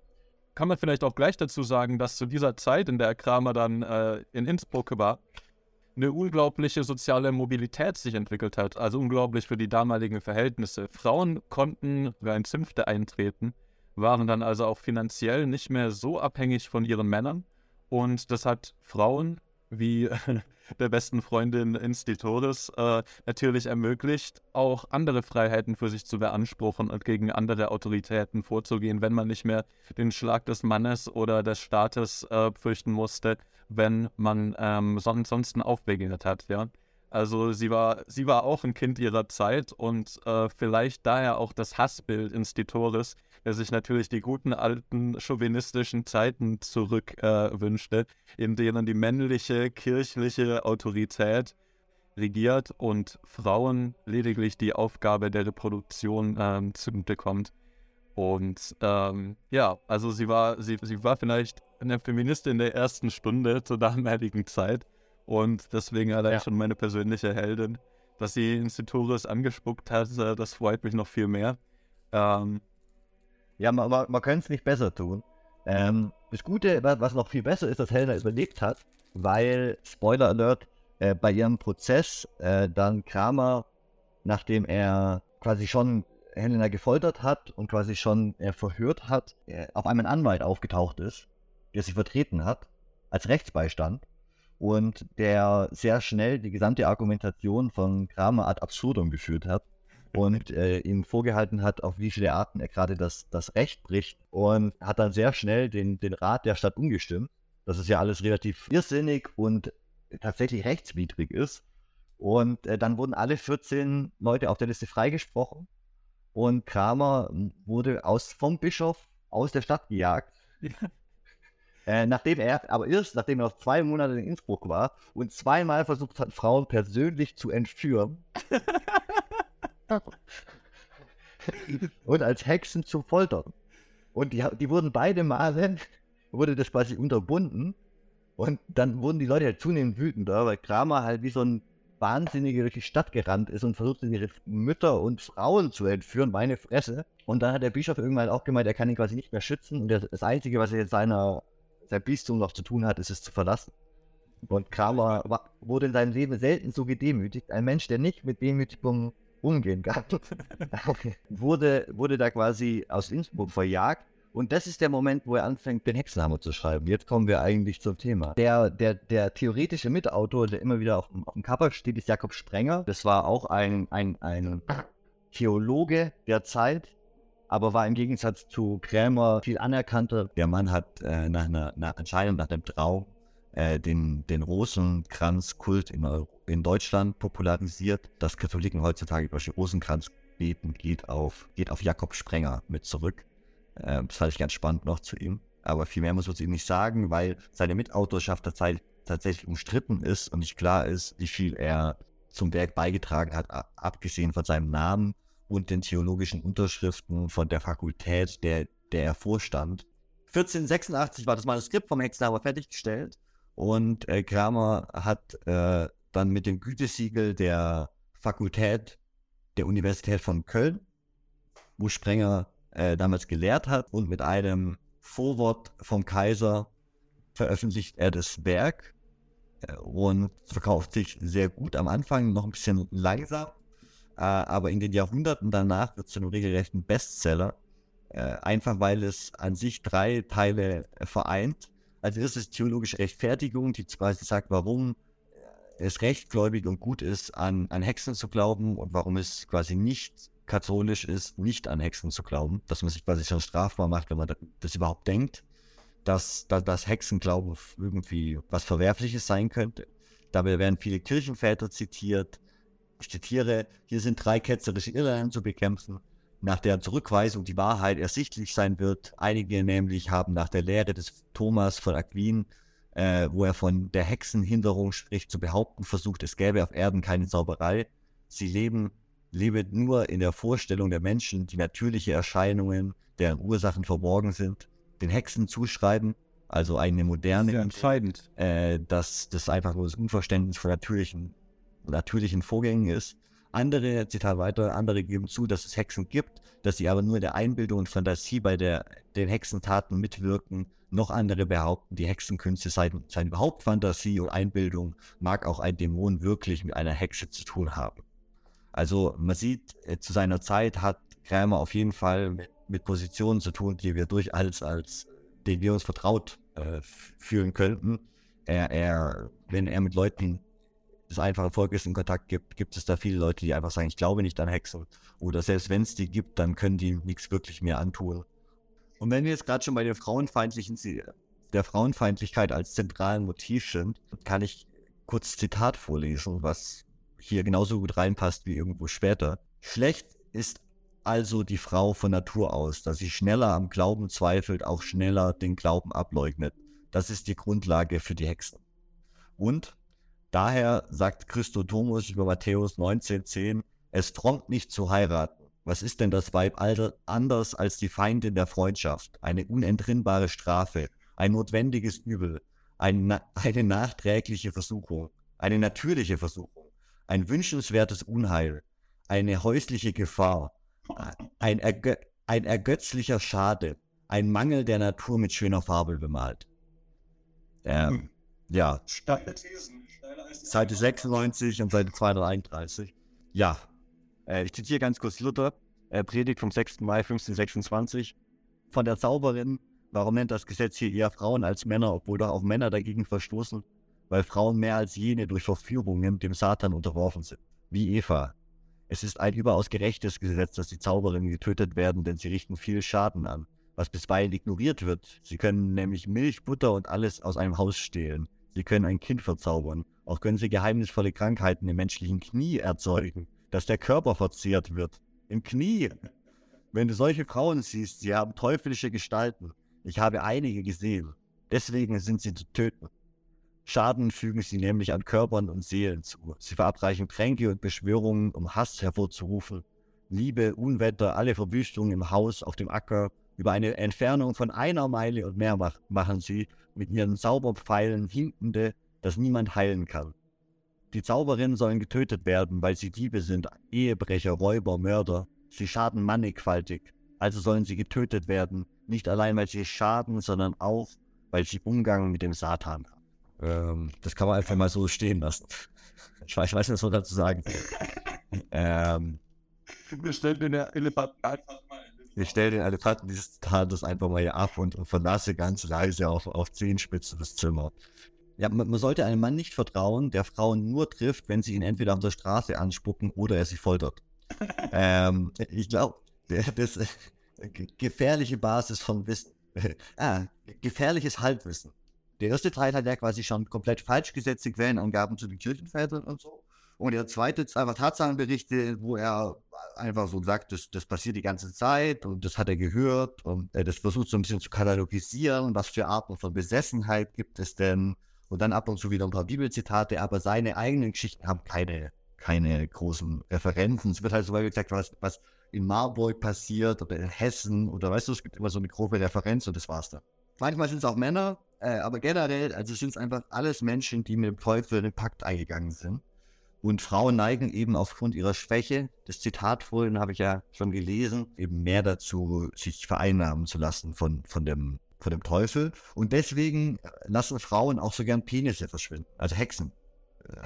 Kann man vielleicht auch gleich dazu sagen, dass zu dieser Zeit, in der Kramer dann äh, in Innsbruck war, eine unglaubliche soziale Mobilität sich entwickelt hat. Also unglaublich für die damaligen Verhältnisse. Frauen konnten rein Zünfte eintreten, waren dann also auch finanziell nicht mehr so abhängig von ihren Männern. Und das hat Frauen wie der besten Freundin Institoris äh, natürlich ermöglicht, auch andere Freiheiten für sich zu beanspruchen und gegen andere Autoritäten vorzugehen, wenn man nicht mehr den Schlag des Mannes oder des Staates äh, fürchten musste, wenn man ähm, son ansonsten aufbegehrt hat, ja. Also sie war, sie war auch ein Kind ihrer Zeit und äh, vielleicht daher auch das Hassbild Institoris, der sich natürlich die guten alten chauvinistischen Zeiten zurück äh, in denen die männliche kirchliche Autorität regiert und Frauen lediglich die Aufgabe der Reproduktion ähm, zugute kommt. Und ähm, ja, also sie war, sie, sie war vielleicht eine Feministin der ersten Stunde zur damaligen Zeit und deswegen allein Ja. schon meine persönliche Heldin. Dass sie Instituris angespuckt hat, das freut mich noch viel mehr. Ähm, Ja, man, man, man könnte es nicht besser tun. Ähm, das Gute, wa- was noch viel besser ist, dass Helena überlebt hat, weil, Spoiler Alert, äh, bei ihrem Prozess äh, dann Kramer, nachdem er quasi schon Helena gefoltert hat und quasi schon äh, verhört hat, äh, auf einmal ein Anwalt aufgetaucht ist, der sie vertreten hat, als Rechtsbeistand und der sehr schnell die gesamte Argumentation von Kramer ad absurdum geführt hat und äh, ihm vorgehalten hat, auf wie viele Arten er gerade das, das Recht bricht und hat dann sehr schnell den, den Rat der Stadt umgestimmt, dass es ja alles relativ irrsinnig und tatsächlich rechtswidrig ist. Und äh, dann wurden alle 14 Leute auf der Liste freigesprochen und Kramer wurde aus, vom Bischof aus der Stadt gejagt. Ja. Äh, nachdem er, aber erst nachdem er noch zwei Monate in Innsbruck war und zweimal versucht hat, Frauen persönlich zu entführen und als Hexen zu foltern. Und die, die wurden beide Male, wurde das quasi unterbunden und dann wurden die Leute halt zunehmend wütender, weil Kramer halt wie so ein Wahnsinniger durch die Stadt gerannt ist und versucht, ihre Mütter und Frauen zu entführen, meine Fresse. Und dann hat der Bischof irgendwann auch gemeint, er kann ihn quasi nicht mehr schützen. Und das Einzige, was er jetzt seiner, sein Bistum noch zu tun hat, ist es zu verlassen. Und Kramer war, wurde in seinem Leben selten so gedemütigt. Ein Mensch, der nicht mit Demütigung umgehen kann, wurde, wurde da quasi aus Innsbruck verjagt und das ist der Moment, wo er anfängt, den Hexenhammer zu schreiben. Jetzt kommen wir eigentlich zum Thema. Der, der, der theoretische Mitautor, der immer wieder auf, auf dem Cover steht, ist Jakob Sprenger. Das war auch ein, ein, ein Theologe der Zeit, aber war im Gegensatz zu Krämer viel anerkannter. Der Mann hat äh, nach einer nach Entscheidung, nach dem Traum, äh, den, den Rosenkranzkult in, in Deutschland popularisiert. Dass Katholiken heutzutage Beispiel Rosenkranz beten, geht auf, geht auf Jakob Sprenger mit zurück. Äh, das fand ich ganz spannend noch zu ihm. Aber viel mehr muss man zu ihm nicht sagen, weil seine Mitautorschaft tatsächlich umstritten ist und nicht klar ist, wie viel er zum Werk beigetragen hat, abgesehen von seinem Namen und den theologischen Unterschriften von der Fakultät, der, der er vorstand. 1486 war das Manuskript vom Hexenhammer fertiggestellt und äh, Kramer hat äh, dann mit dem Gütesiegel der Fakultät der Universität von Köln, wo Sprenger äh, damals gelehrt hat und mit einem Vorwort vom Kaiser veröffentlicht er das Werk äh, und verkauft sich sehr gut am Anfang, noch ein bisschen langsam, äh, aber in den Jahrhunderten danach wird es zu einem regelrechten Bestseller, äh, einfach weil es an sich drei Teile vereint. Als erstes theologische Rechtfertigung, die quasi sagt, warum es rechtgläubig und gut ist, an, an Hexen zu glauben und warum es quasi nicht katholisch ist, nicht an Hexen zu glauben, dass man sich quasi schon strafbar macht, wenn man das überhaupt denkt, dass, dass, dass Hexenglauben irgendwie was Verwerfliches sein könnte. Dabei werden viele Kirchenväter zitiert. Ich zitiere, hier sind drei ketzerische Irrlehren zu bekämpfen, nach deren Zurückweisung die Wahrheit ersichtlich sein wird. Einige nämlich haben nach der Lehre des Thomas von Aquin, äh, wo er von der Hexenhinderung spricht, zu behaupten versucht, es gäbe auf Erden keine Zauberei. Sie leben lebe nur in der Vorstellung der Menschen, die natürliche Erscheinungen, deren Ursachen verborgen sind, den Hexen zuschreiben, also eine moderne, Sehr entscheidend, äh, dass das einfach nur das Unverständnis von natürlichen, natürlichen Vorgängen ist. Andere, Zitat weiter, andere geben zu, dass es Hexen gibt, dass sie aber nur in der Einbildung und Fantasie bei der, den Hexentaten mitwirken. Noch andere behaupten, die Hexenkünste seien, seien überhaupt Fantasie und Einbildung, mag auch ein Dämon wirklich mit einer Hexe zu tun haben. Also man sieht, äh, zu seiner Zeit hat Krämer auf jeden Fall mit, mit Positionen zu tun, die wir durchaus als, denen wir uns vertraut äh, fühlen könnten. Er, er, wenn er mit Leuten des einfachen Volkes in Kontakt gibt, gibt es da viele Leute, die einfach sagen, ich glaube nicht an Hexen. Oder selbst wenn es die gibt, dann können die nichts wirklich mehr antun. Und wenn wir jetzt gerade schon bei der frauenfeindlichen, der Frauenfeindlichkeit als zentralen Motiv sind, kann ich kurz Zitat vorlesen, was hier genauso gut reinpasst wie irgendwo später. Schlecht ist also die Frau von Natur aus, dass sie schneller am Glauben zweifelt, auch schneller den Glauben ableugnet. Das ist die Grundlage für die Hexen. Und daher sagt Christodomus über Matthäus 19,10, es tronkt nicht zu heiraten. Was ist denn das Weib anders als die Feindin der Freundschaft? Eine unentrinnbare Strafe, ein notwendiges Übel, eine, eine nachträgliche Versuchung, eine natürliche Versuchung ein wünschenswertes Unheil, eine häusliche Gefahr, ein, ergö ein ergötzlicher Schade, ein Mangel der Natur mit schöner Farbe bemalt. Ähm, hm. Ja. Steile Thesen. Seite 96 und Seite 231. Ja. Äh, ich zitiere ganz kurz Luther, äh, Predigt vom 6. Mai 1526. Von der Zauberin, warum nennt das Gesetz hier eher Frauen als Männer, obwohl doch auch Männer dagegen verstoßen? weil Frauen mehr als jene durch Verführungen dem Satan unterworfen sind, wie Eva. Es ist ein überaus gerechtes Gesetz, dass die Zauberinnen getötet werden, denn sie richten viel Schaden an, was bisweilen ignoriert wird. Sie können nämlich Milch, Butter und alles aus einem Haus stehlen. Sie können ein Kind verzaubern. Auch können sie geheimnisvolle Krankheiten im menschlichen Knie erzeugen, dass der Körper verzehrt wird. Im Knie. Wenn du solche Frauen siehst, sie haben teuflische Gestalten. Ich habe einige gesehen. Deswegen sind sie zu töten. Schaden fügen sie nämlich an Körpern und Seelen zu. Sie verabreichen Tränke und Beschwörungen, um Hass hervorzurufen. Liebe, Unwetter, alle Verwüstungen im Haus, auf dem Acker, über eine Entfernung von einer Meile und mehr mach machen sie mit ihren Zauberpfeilen Hinkende, das niemand heilen kann. Die Zauberinnen sollen getötet werden, weil sie Diebe sind, Ehebrecher, Räuber, Mörder. Sie schaden mannigfaltig. Also sollen sie getötet werden, nicht allein weil sie schaden, sondern auch, weil sie Umgang mit dem Satan haben. Ähm, das kann man einfach mal so stehen lassen. Ich weiß, ich weiß nicht, was man dazu sagen ähm, Wir stellen den Elefanten einfach mal wir stellen den Elefanten dieses Tages einfach mal hier ab und, und verlasse ganz leise auf, auf Zehenspitze das Zimmer. Ja, man, sollte einem Mann nicht vertrauen, der Frauen nur trifft, wenn sie ihn entweder auf der Straße anspucken oder er sie foltert. ähm, ich glaube, das äh, gefährliche Basis von Wissen. ah, gefährliches Halbwissen. Der erste Teil hat ja quasi schon komplett falsch gesetzte Quellenangaben zu den Kirchenvätern und so. Und der zweite ist einfach Tatsachenberichte, wo er einfach so sagt, das, das passiert die ganze Zeit und das hat er gehört und äh, das versucht so ein bisschen zu katalogisieren, was für Arten von Besessenheit gibt es denn und dann ab und zu wieder ein paar Bibelzitate, aber seine eigenen Geschichten haben keine, keine großen Referenzen. Es wird halt so gesagt, was, was in Marburg passiert oder in Hessen oder weißt du, es gibt immer so eine grobe Referenz und das war's dann. Manchmal sind es auch Männer, äh, aber generell, also sind es einfach alles Menschen, die mit dem Teufel einen Pakt eingegangen sind. Und Frauen neigen eben aufgrund ihrer Schwäche, das Zitat vorhin habe ich ja schon gelesen, eben mehr dazu, sich vereinnahmen zu lassen von, von, dem, von dem Teufel. Und deswegen lassen Frauen auch so gern Penisse verschwinden, also Hexen.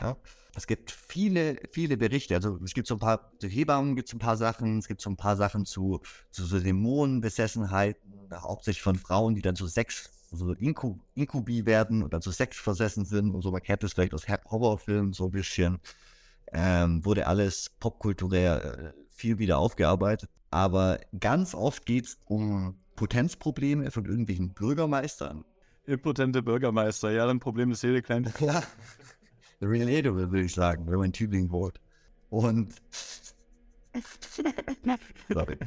Ja. Es gibt viele, viele Berichte. Also es gibt so ein paar, zu Hebammen gibt es ein paar Sachen, es gibt so ein paar Sachen zu, zu so Dämonenbesessenheiten, hauptsächlich von Frauen, die dann so Sex, so Inkub, Inkubi werden und dann so Sex versessen sind und so. Man kennt das vielleicht aus Horrorfilmen so ein bisschen ähm, wurde alles popkulturell äh, viel wieder aufgearbeitet. Aber ganz oft geht es um Potenzprobleme von irgendwelchen Bürgermeistern. Impotente Bürgermeister, ja, ein Problem ist jede kleine. Ja, relatable, würde ich sagen, wenn man Tübingen wohnt. Und. Sorry.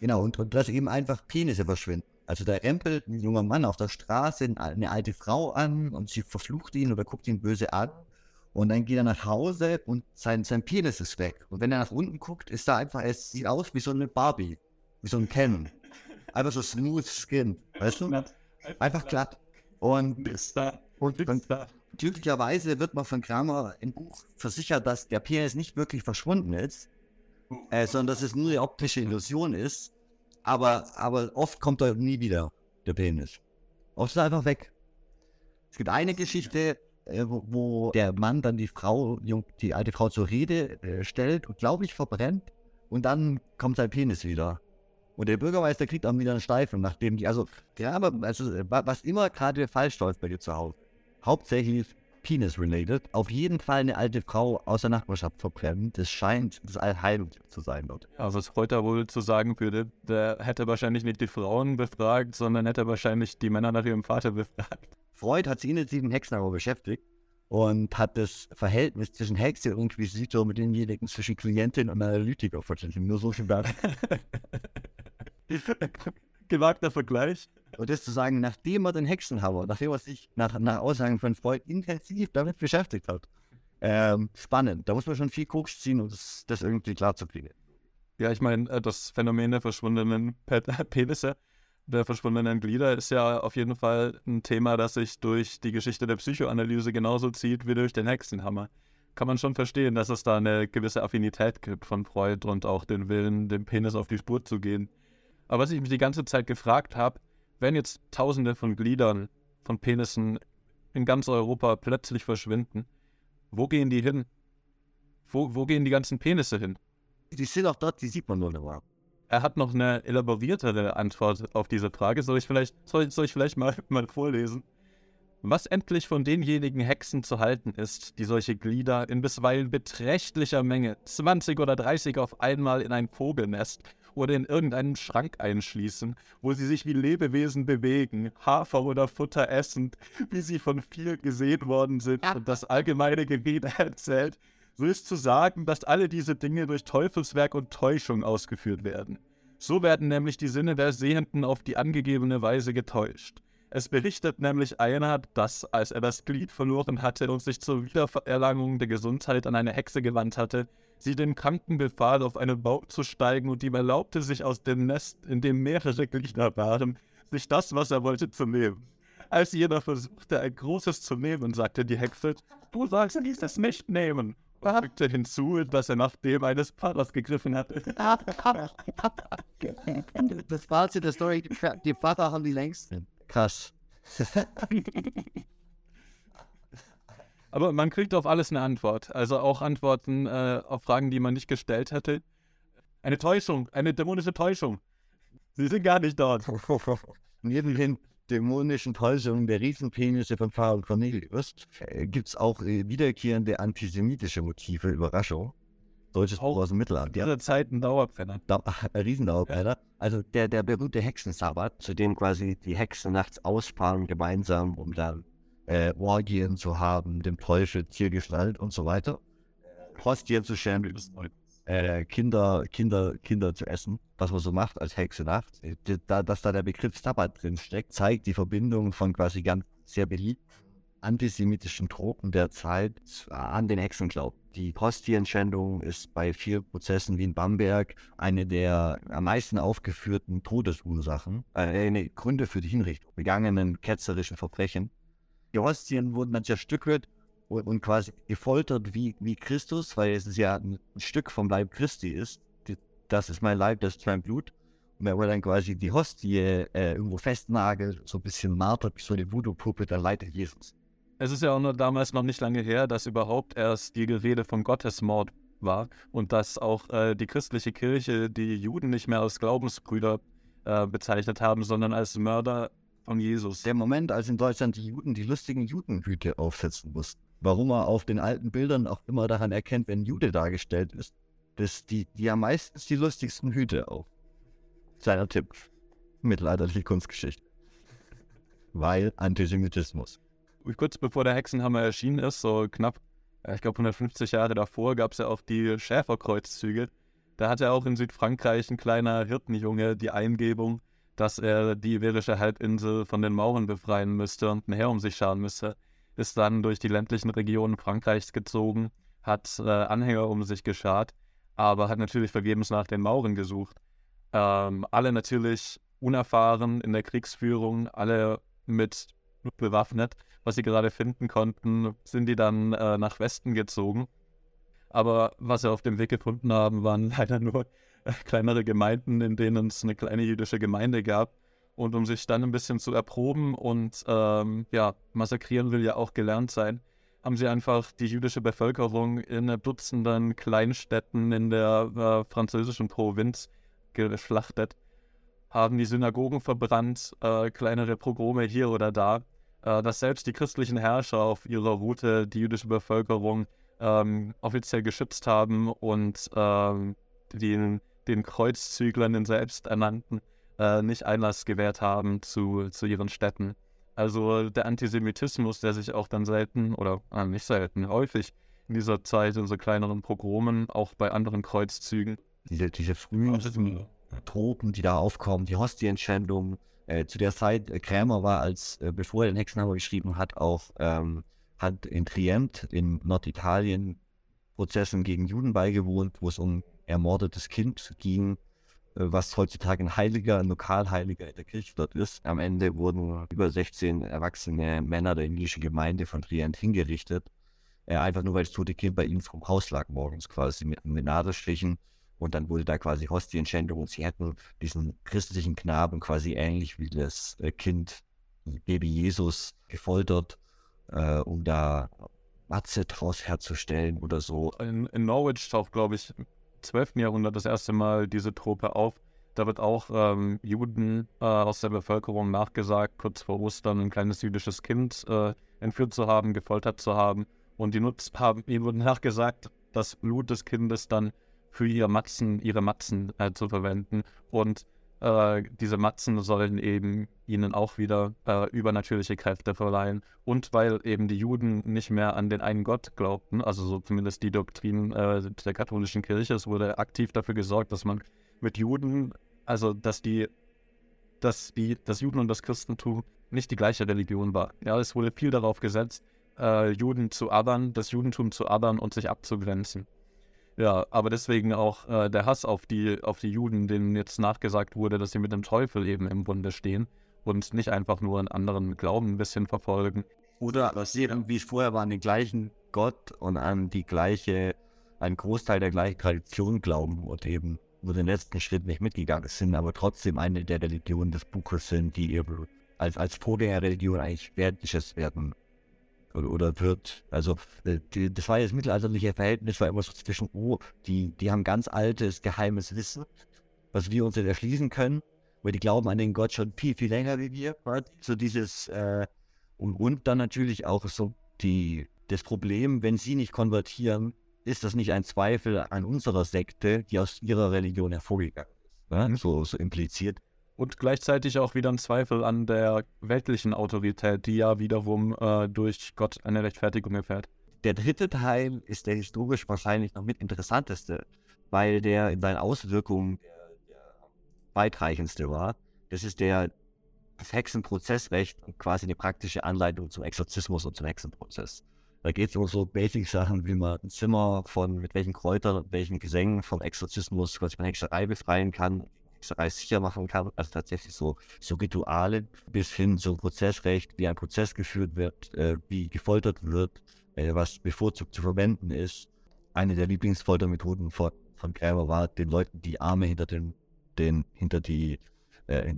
Genau, und, und dass eben einfach Penisse verschwinden. Also da rempelt ein junger Mann auf der Straße eine alte Frau an und sie verflucht ihn oder guckt ihn böse an. Und dann geht er nach Hause und sein, sein Penis ist weg. Und wenn er nach unten guckt, ist da einfach, es sieht aus wie so eine Barbie. Wie so ein Ken. Einfach so smooth skin. Weißt du? Einfach glatt. Und, und, und glücklicherweise wird man von Kramer im Buch versichert, dass der Penis nicht wirklich verschwunden ist, äh, sondern dass es nur eine optische Illusion ist. Aber, aber oft kommt er nie wieder, der Penis. Oft ist er einfach weg. Es gibt eine Geschichte, äh, wo, wo, der Mann dann die Frau, die alte Frau zur Rede äh, stellt und glaube ich verbrennt und dann kommt sein Penis wieder. Und der Bürgermeister kriegt dann wieder eine Steifen, nachdem die, also, ja, aber, also, was immer gerade falsch läuft bei dir zu Hause. Hauptsächlich Penis-related. Auf jeden Fall eine alte Frau aus der Nachbarschaft verbrennen. Das scheint das Allheilmittel zu sein dort. Ja, was Reuter wohl zu sagen würde, der hätte wahrscheinlich nicht die Frauen befragt, sondern hätte wahrscheinlich die Männer nach ihrem Vater befragt. Freud hat sich intensiv mit Hexen beschäftigt und hat das Verhältnis zwischen Hexe und Inquisitor mit denjenigen zwischen Klientin und Analytiker verstanden. Nur so viel wert. Gewagter Vergleich. Und das zu sagen, nachdem er den Hexenhammer, nachdem er sich nach, nach Aussagen von Freud intensiv damit beschäftigt hat. Ähm, spannend. Da muss man schon viel Koks ziehen, um das, das irgendwie klar zu kriegen. Ja, ich meine, äh, das Phänomen der verschwundenen Penisse der verschwundenen Glieder ist ja auf jeden Fall ein Thema, das sich durch die Geschichte der Psychoanalyse genauso zieht wie durch den Hexenhammer. Kann man schon verstehen, dass es da eine gewisse Affinität gibt von Freud und auch den Willen, dem Penis auf die Spur zu gehen. Aber was ich mich die ganze Zeit gefragt habe, wenn jetzt Tausende von Gliedern, von Penissen in ganz Europa plötzlich verschwinden, wo gehen die hin? Wo, wo gehen die ganzen Penisse hin? Die sind auch dort, die sieht man nur noch er hat noch eine elaboriertere Antwort auf diese Frage. Soll ich vielleicht, soll, soll ich vielleicht mal, mal vorlesen? Was endlich von denjenigen Hexen zu halten ist, die solche Glieder in bisweilen beträchtlicher Menge, 20 oder 30 auf einmal in ein Vogelnest oder in irgendeinen Schrank einschließen, wo sie sich wie Lebewesen bewegen, Hafer oder Futter essend, wie sie von viel gesehen worden sind und das allgemeine Gerede erzählt, so ist zu sagen, dass alle diese Dinge durch Teufelswerk und Täuschung ausgeführt werden. So werden nämlich die Sinne der Sehenden auf die angegebene Weise getäuscht. Es berichtet nämlich einer, dass, als er das Glied verloren hatte und sich zur Wiedererlangung der Gesundheit an eine Hexe gewandt hatte, sie dem Kranken befahl, auf einen Baum zu steigen und ihm erlaubte, sich aus dem Nest, in dem mehrere Glieder waren, sich das, was er wollte, zu nehmen. Als jener versuchte, ein großes zu nehmen, sagte die Hexe, du sollst dieses nicht nehmen. Und fügte hinzu, dass er nach dem eines Pfarrers gegriffen hatte. Das Fazit der Story, die, die Pfarrer haben die längsten. Krass. Aber man kriegt auf alles eine Antwort. Also auch Antworten äh, auf Fragen, die man nicht gestellt hätte. Eine Täuschung, eine dämonische Täuschung. Sie sind gar nicht dort. Neben den dämonischen Täuschungen der Riesenpenisse von Pfarrer Cornelius äh, gibt es auch äh, wiederkehrende antisemitische Motive, Überraschung. Deutsches Buch aus dem Mittelalter. Diese Zeit ein Dauerbrenner. Da, ein Riesendauerbrenner. Also der, der berühmte Hexensabbat, zu dem quasi die Hexen nachts ausfahren gemeinsam, um dann äh, Orgien zu haben, dem Teufel Tiergestalt und so weiter. Hostien zu schämen, äh, Kinder, Kinder, Kinder zu essen, was man so macht als Hexe nachts. Äh, da, dass da der Begriff Sabbat drin steckt, zeigt die Verbindung von quasi ganz sehr beliebten antisemitischen Tropen der Zeit an den Hexenglauben. Die Hostienschändung ist bei vielen Prozessen wie in Bamberg eine der am meisten aufgeführten Todesursachen, äh, Gründe für die Hinrichtung, begangenen ketzerischen Verbrechen. Die Hostien wurden dann zerstückelt und, und quasi gefoltert wie, wie Christus, weil es ja ein Stück vom Leib Christi ist. Die, das ist mein Leib, das ist mein Blut. Und wenn man dann quasi die Hostie äh, irgendwo festnagelt, so ein bisschen martert, so eine Voodoo-Puppe, dann leitet Jesus. Es ist ja auch noch damals noch nicht lange her, dass überhaupt erst die Gerede von Gottesmord war und dass auch äh, die christliche Kirche die Juden nicht mehr als Glaubensbrüder äh, bezeichnet haben, sondern als Mörder von Jesus. Der Moment, als in Deutschland die Juden die lustigen Judenhüte aufsetzen mussten. Warum man auf den alten Bildern auch immer daran erkennt, wenn Jude dargestellt ist, dass die, die haben meistens die lustigsten Hüte auf. Kleiner Tipp. Mittelalterliche Kunstgeschichte. Weil Antisemitismus kurz bevor der Hexenhammer erschienen ist, so knapp, ich glaube 150 Jahre davor, gab es ja auch die Schäferkreuzzüge. Da hatte auch in Südfrankreich ein kleiner Hirtenjunge die Eingebung, dass er die Iberische Halbinsel von den Mauren befreien müsste und ein Heer um sich scharen müsste. Ist dann durch die ländlichen Regionen Frankreichs gezogen, hat äh, Anhänger um sich geschart, aber hat natürlich vergebens nach den Mauren gesucht. Ähm, alle natürlich unerfahren in der Kriegsführung, alle mit bewaffnet was sie gerade finden konnten, sind die dann äh, nach Westen gezogen. Aber was sie auf dem Weg gefunden haben, waren leider nur kleinere Gemeinden, in denen es eine kleine jüdische Gemeinde gab. Und um sich dann ein bisschen zu erproben und ähm, ja, massakrieren will ja auch gelernt sein, haben sie einfach die jüdische Bevölkerung in Dutzenden Kleinstädten in der äh, französischen Provinz geschlachtet, haben die Synagogen verbrannt, äh, kleinere Pogrome hier oder da äh, dass selbst die christlichen Herrscher auf ihrer Route die jüdische Bevölkerung ähm, offiziell geschützt haben und ähm, den, den Kreuzzüglern, den selbsternannten, äh, nicht Einlass gewährt haben zu, zu ihren Städten. Also der Antisemitismus, der sich auch dann selten oder äh, nicht selten, häufig in dieser Zeit in so kleineren Pogromen, auch bei anderen Kreuzzügen. Diese, diese frühen Tropen, die da aufkommen, die Hostienschändung, äh, zu der Zeit, äh, Krämer war, als äh, bevor er den Hexenhammer geschrieben hat, auch ähm, hat in Trient in Norditalien Prozessen gegen Juden beigewohnt, wo es um ermordetes Kind ging, äh, was heutzutage ein Heiliger, ein Lokalheiliger in der Kirche dort ist. Am Ende wurden über 16 erwachsene Männer der indischen Gemeinde von Trient hingerichtet. Äh, einfach nur, weil das tote Kind bei ihnen vom Haus lag morgens quasi mit, mit Nadelstichen. Und dann wurde da quasi Hostienschändung und sie hätten diesen christlichen Knaben quasi ähnlich wie das äh, Kind, Baby Jesus, gefoltert, äh, um da Matze draus herzustellen oder so. In, in Norwich taucht, glaube ich, 12. Jahrhundert das erste Mal diese Truppe auf. Da wird auch ähm, Juden äh, aus der Bevölkerung nachgesagt, kurz vor Ostern ein kleines jüdisches Kind äh, entführt zu haben, gefoltert zu haben. Und die Nutz haben, ihnen wurde nachgesagt, das Blut des Kindes dann für ihre Matzen, ihre Matzen äh, zu verwenden. Und äh, diese Matzen sollen eben ihnen auch wieder äh, übernatürliche Kräfte verleihen. Und weil eben die Juden nicht mehr an den einen Gott glaubten, also so zumindest die Doktrin äh, der katholischen Kirche, es wurde aktiv dafür gesorgt, dass man mit Juden also dass die, dass die, das Juden und das Christentum nicht die gleiche Religion war. Ja, es wurde viel darauf gesetzt, äh, Juden zu adern, das Judentum zu adern und sich abzugrenzen. Ja, aber deswegen auch äh, der Hass auf die, auf die Juden, denen jetzt nachgesagt wurde, dass sie mit dem Teufel eben im Bunde stehen und nicht einfach nur einen anderen Glauben ein bisschen verfolgen. Oder dass sie irgendwie vorher waren, den gleichen Gott und an die gleiche, einen Großteil der gleichen Tradition glauben und eben nur den letzten Schritt nicht mitgegangen sind, aber trotzdem eine der Religionen des Buches sind, die eben als, als Vorgängerreligion eigentlich wertgeschätzt werden oder, wird. Also äh, die, das war ja das mittelalterliche Verhältnis, war immer so zwischen, oh, die, die haben ganz altes, geheimes Wissen, was wir uns nicht erschließen können, weil die glauben an den Gott schon viel, viel länger wie wir. So dieses, äh, und, und dann natürlich auch so die, das Problem, wenn sie nicht konvertieren, ist das nicht ein Zweifel an unserer Sekte, die aus ihrer Religion hervorgegangen ist. Ne? So, so impliziert. Und gleichzeitig auch wieder ein Zweifel an der weltlichen Autorität, die ja wiederum äh, durch Gott eine Rechtfertigung erfährt. Der dritte Teil ist der historisch wahrscheinlich noch mit interessanteste, weil der in seinen Auswirkungen der, weitreichendste war. Das ist der das Hexenprozessrecht und quasi eine praktische Anleitung zum Exorzismus und zum Hexenprozess. Da geht es um so Basic-Sachen, wie man ein Zimmer von mit welchen Kräutern und welchen Gesängen vom Exorzismus quasi von Hexerei befreien kann, Hexerei sicher machen kann. Also tatsächlich so, so Rituale bis hin zum Prozessrecht, wie ein Prozess geführt wird, äh, wie gefoltert wird, äh, was bevorzugt zu verwenden ist. Eine der Lieblingsfoltermethoden von, von Krämer war, den Leuten die Arme hinter den, den hinter die äh,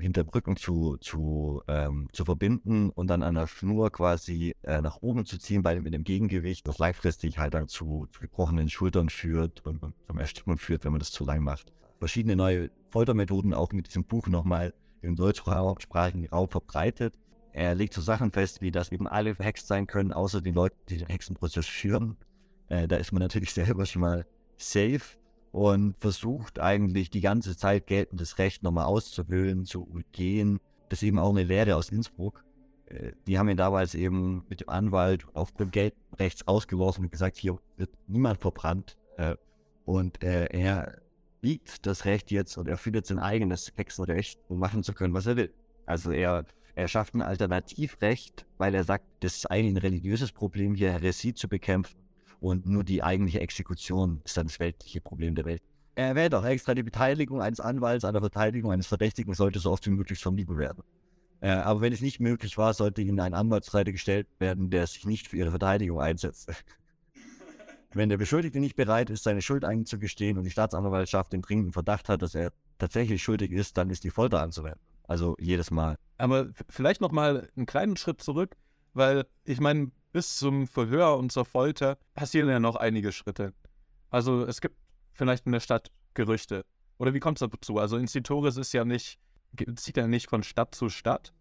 hinter Brücken zu, zu, ähm, zu verbinden und dann an der Schnur quasi äh, nach oben zu ziehen bei dem, mit dem Gegengewicht, das langfristig halt dann zu, zu gebrochenen Schultern führt und, und zum Ersticken führt, wenn man das zu lang macht verschiedene neue Foltermethoden auch mit diesem Buch nochmal im deutschsprachigen Raum verbreitet. Er legt so Sachen fest, wie dass eben alle verhext sein können, außer die Leute, die den Hexenprozess führen. Äh, da ist man natürlich selber schon mal safe und versucht eigentlich die ganze Zeit geltendes Recht nochmal auszuhöhlen, zu umgehen. Das ist eben auch eine Lehre aus Innsbruck. Äh, die haben ihn damals eben mit dem Anwalt auf dem Geld rechts ausgeworfen und gesagt, hier wird niemand verbrannt. Äh, und äh, er liegt das Recht jetzt und er findet sein eigenes Hexenrecht, um machen zu können, was er will. Also er, er schafft ein Alternativrecht, weil er sagt, das ist eigentlich ein religiöses Problem, hier Heresie zu bekämpfen und nur die eigentliche Exekution ist dann das weltliche Problem der Welt. Er erwähnt auch extra, die Beteiligung eines Anwalts an der Verteidigung eines Verdächtigen sollte so oft wie möglich vermieden werden. Äh, aber wenn es nicht möglich war, sollte ihnen ein Anwaltsseite gestellt werden, der sich nicht für ihre Verteidigung einsetzt. Wenn der Beschuldigte nicht bereit ist, seine Schuld einzugestehen und die Staatsanwaltschaft den dringenden Verdacht hat, dass er tatsächlich schuldig ist, dann ist die Folter anzuwenden. Also jedes Mal. Aber vielleicht noch mal einen kleinen Schritt zurück, weil ich meine, bis zum Verhör und zur Folter passieren ja noch einige Schritte. Also es gibt vielleicht in der Stadt Gerüchte. Oder wie kommt es dazu? Also Incitoris ist ja nicht, zieht ja nicht von Stadt zu Stadt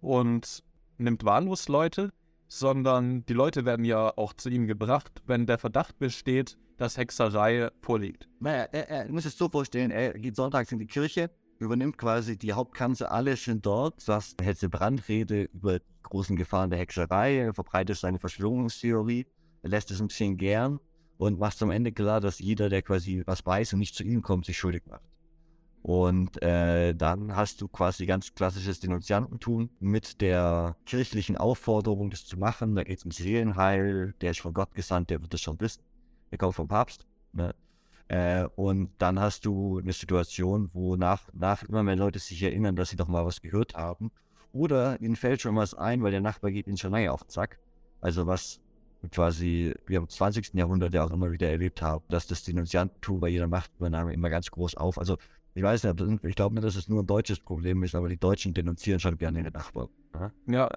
und nimmt wahllos Leute, sondern die Leute werden ja auch zu ihm gebracht, wenn der Verdacht besteht, dass Hexerei vorliegt. Er, er, er muss es so vorstellen, er geht sonntags in die Kirche, übernimmt quasi die Hauptkanzel, alle sind dort, sagt eine Hetze Brandrede über die großen Gefahren der Hexerei, er verbreitet seine Verschwörungstheorie, er lässt es ein bisschen gern und macht am Ende klar, dass jeder, der quasi was weiß und nicht zu ihm kommt, sich schuldig macht. Und äh, dann hast du quasi ganz klassisches Denunziantentum mit der kirchlichen Aufforderung, das zu machen. Da geht es um Seelenheil, der ist von Gott gesandt, der wird das schon wissen. Der kommt vom Papst. Ne? Äh, und dann hast du eine Situation, wo nach, nach immer mehr Leute sich erinnern, dass sie doch mal was gehört haben. Oder ihnen fällt schon was ein, weil der Nachbar geht ihnen schon lange auf den Sack. Also was quasi wir im 20. Jahrhundert ja auch immer wieder erlebt haben, dass das Denunziantentum bei jeder Machtübernahme immer ganz groß auf. Also ich weiß nicht, ich glaube nicht, dass es nur ein deutsches Problem ist, aber die Deutschen denunzieren schon gerne den Nachbarn. Ja, ja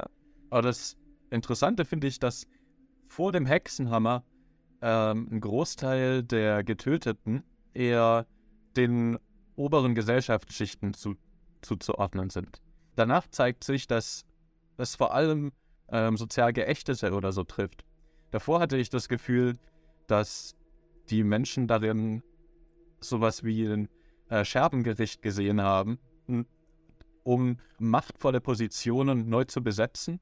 aber das Interessante finde ich, dass vor dem Hexenhammer ähm, ein Großteil der Getöteten eher den oberen Gesellschaftsschichten zu, zuzuordnen sind. Danach zeigt sich, dass es vor allem ähm, sozial Geächtete oder so trifft. Davor hatte ich das Gefühl, dass die Menschen darin sowas wie ein äh, Scherbengericht gesehen haben, um machtvolle Positionen neu zu besetzen.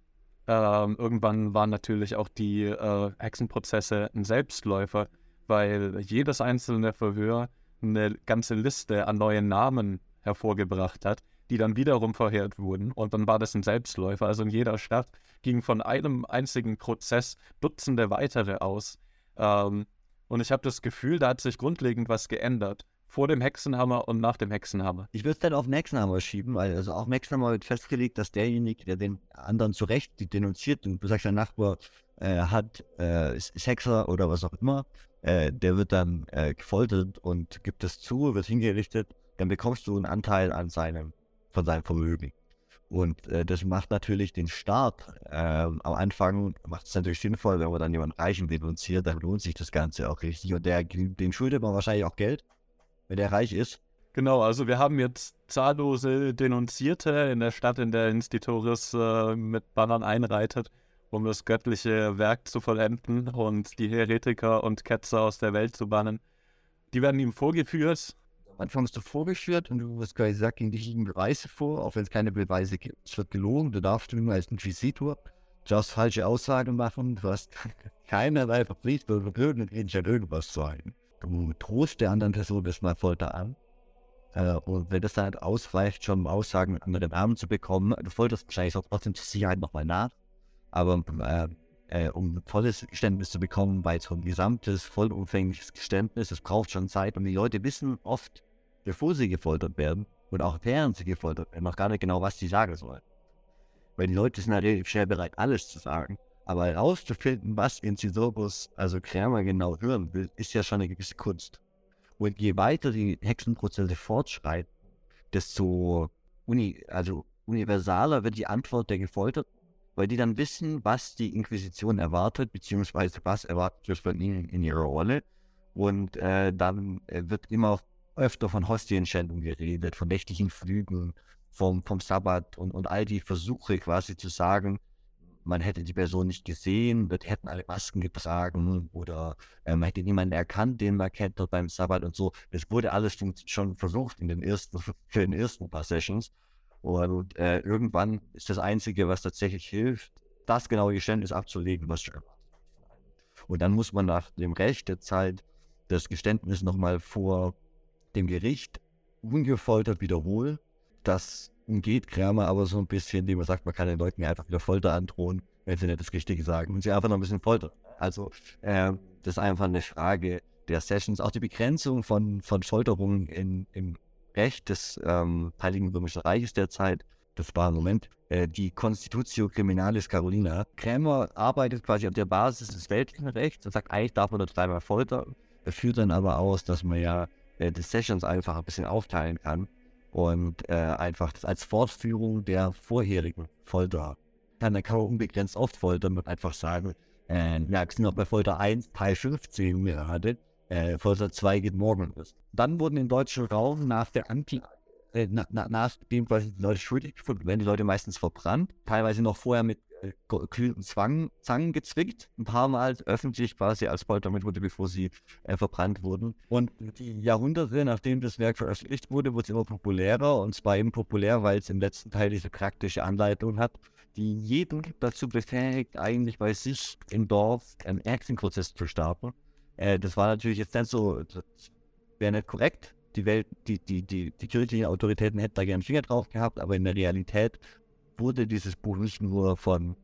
Ähm, irgendwann waren natürlich auch die äh, Hexenprozesse ein Selbstläufer, weil jedes einzelne Verhör eine ganze Liste an neuen Namen hervorgebracht hat, die dann wiederum verheert wurden. Und dann war das ein Selbstläufer. Also in jeder Stadt gingen von einem einzigen Prozess Dutzende weitere aus. Ähm, und ich habe das Gefühl, da hat sich grundlegend was geändert. Vor dem Hexenhammer und nach dem Hexenhammer. Ich würde es dann auf den Hexenhammer schieben, weil also auch im Hexenhammer wird festgelegt, dass derjenige, der den anderen zu Recht denunziert und du sagst, der Nachbar äh, hat, äh, ist, Hexer oder was auch immer, äh, der wird dann äh, gefoltert und gibt es zu, wird hingerichtet, dann bekommst du einen Anteil an seinem, von seinem Vermögen. Und äh, das macht natürlich den Start äh, am Anfang, macht es natürlich sinnvoll, wenn man dann jemanden Reichen denunziert, dann lohnt sich das Ganze auch richtig. Und der, den schuldet man wahrscheinlich auch Geld, wenn der reich ist. Genau, also wir haben jetzt zahllose Denunzierte in der Stadt, in der Instituris äh, mit Bannern einreitet, um das göttliche Werk zu vollenden und die Heretiker und Ketzer aus der Welt zu bannen. Die werden ihm vorgeführt am Anfang bist du vorgeführt und du wirst gesagt, gegen dich liegen Beweise vor, auch wenn es keine Beweise gibt. Es wird gelogen, du darfst nur als Inquisitor, du darfst falsche Aussagen machen, du hast keinerlei Verpflichtung, irgend irgendwas sein. Du drohst der anderen Person das mal Folter an. Äh, und wenn das dann halt ausreicht, schon Aussagen mit anderen Namen zu bekommen, du folterst wahrscheinlich auch trotzdem zur Sicherheit nochmal nach. Aber äh, äh, um ein volles Geständnis zu bekommen, weil so ein gesamtes, vollumfängliches Geständnis, das braucht schon Zeit und die Leute wissen oft, bevor sie gefoltert werden und auch während sie gefoltert werden, noch gar nicht genau, was sie sagen sollen. Weil die Leute sind halt relativ schnell bereit, alles zu sagen. Aber herauszufinden, was Incidobus, also Krämer genau hören will, ist ja schon eine gewisse Kunst. Und je weiter die Hexenprozesse fortschreiten, desto uni also universaler wird die Antwort der Gefolterten weil die dann wissen, was die Inquisition erwartet, beziehungsweise was erwartet wird von ihnen in ihrer Rolle. Und äh, dann äh, wird immer öfter von Hostienschändung geredet, von nächtlichen Flügen, vom, vom Sabbat und, und all die Versuche quasi zu sagen, man hätte die Person nicht gesehen, wir hätten alle Masken getragen oder äh, man hätte niemanden erkannt, den man kennt dort beim Sabbat und so. Das wurde alles schon versucht in den ersten, in den ersten paar Sessions. Und äh, irgendwann ist das Einzige, was tatsächlich hilft, das genaue Geständnis abzulegen, was schon Und dann muss man nach dem Recht der Zeit das Geständnis nochmal vor dem Gericht ungefoltert wiederholen. Das umgeht Kramer aber so ein bisschen, indem man sagt, man kann den Leuten einfach wieder Folter androhen, wenn sie nicht das Richtige sagen und sie einfach noch ein bisschen foltern. Also äh, das ist einfach eine Frage der Sessions. Auch die Begrenzung von, von Folterungen in, im Recht des ähm, Heiligen Römischen Reiches derzeit, das war im Moment, äh, die Constitutio Criminalis Carolina. Krämer arbeitet quasi auf der Basis des weltlichen Rechts und sagt, eigentlich darf man nur dreimal foltern. Er führt dann aber aus, dass man ja äh, die Sessions einfach ein bisschen aufteilen kann und äh, einfach das als Fortführung der vorherigen Folter. Dann kann man unbegrenzt oft foltern und einfach sagen, äh, ja, wir sind noch bei Folter 1, Teil 15 gerade äh, Folter 2 geht morgen los. Dann wurden im deutschen Raum nach der Anti äh, na, na, nachdem quasi die Leute schuldig gefunden werden, die Leute meistens verbrannt, teilweise noch vorher mit äh, glühenden Zwang, Zangen gezwickt, ein paar Mal öffentlich quasi als Foltermethode, bevor sie äh, verbrannt wurden. Und die Jahrhunderte, nachdem das Werk veröffentlicht wurde, wurde es immer populärer und zwar eben populär, weil es im letzten Teil diese praktische Anleitung hat, die jeden dazu befähigt, eigentlich bei sich im Dorf einen Acting-Prozess zu starten äh, das war natürlich jetzt nicht so, wäre nicht korrekt. Die Welt, die, die, die, die kirchlichen Autoritäten hätten da gerne einen Finger drauf gehabt, aber in der Realität wurde dieses Buch nicht nur von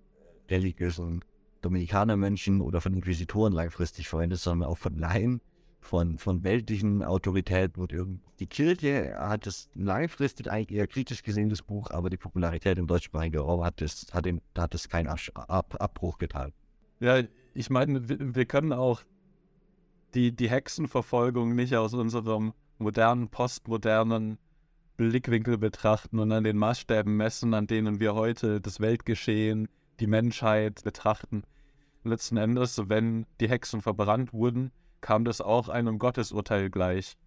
religiösen Dominikanermönchen oder von Inquisitoren langfristig verwendet, sondern auch von Laien, von, von weltlichen Autoritäten und. Die Kirche hat es langfristig eigentlich eher kritisch gesehen, das Buch, aber die Popularität im deutschsprachigen Raum hat es, hat, den, hat es keinen Ab, Abbruch getan. Ja, ich meine, wir, wir können auch die, die Hexenverfolgung nicht aus unserem modernen, postmodernen Blickwinkel betrachten und an den Maßstäben messen, an denen wir heute das Weltgeschehen, die Menschheit betrachten. Letzten Endes, wenn die Hexen verbrannt wurden, kam das auch einem Gottesurteil gleich.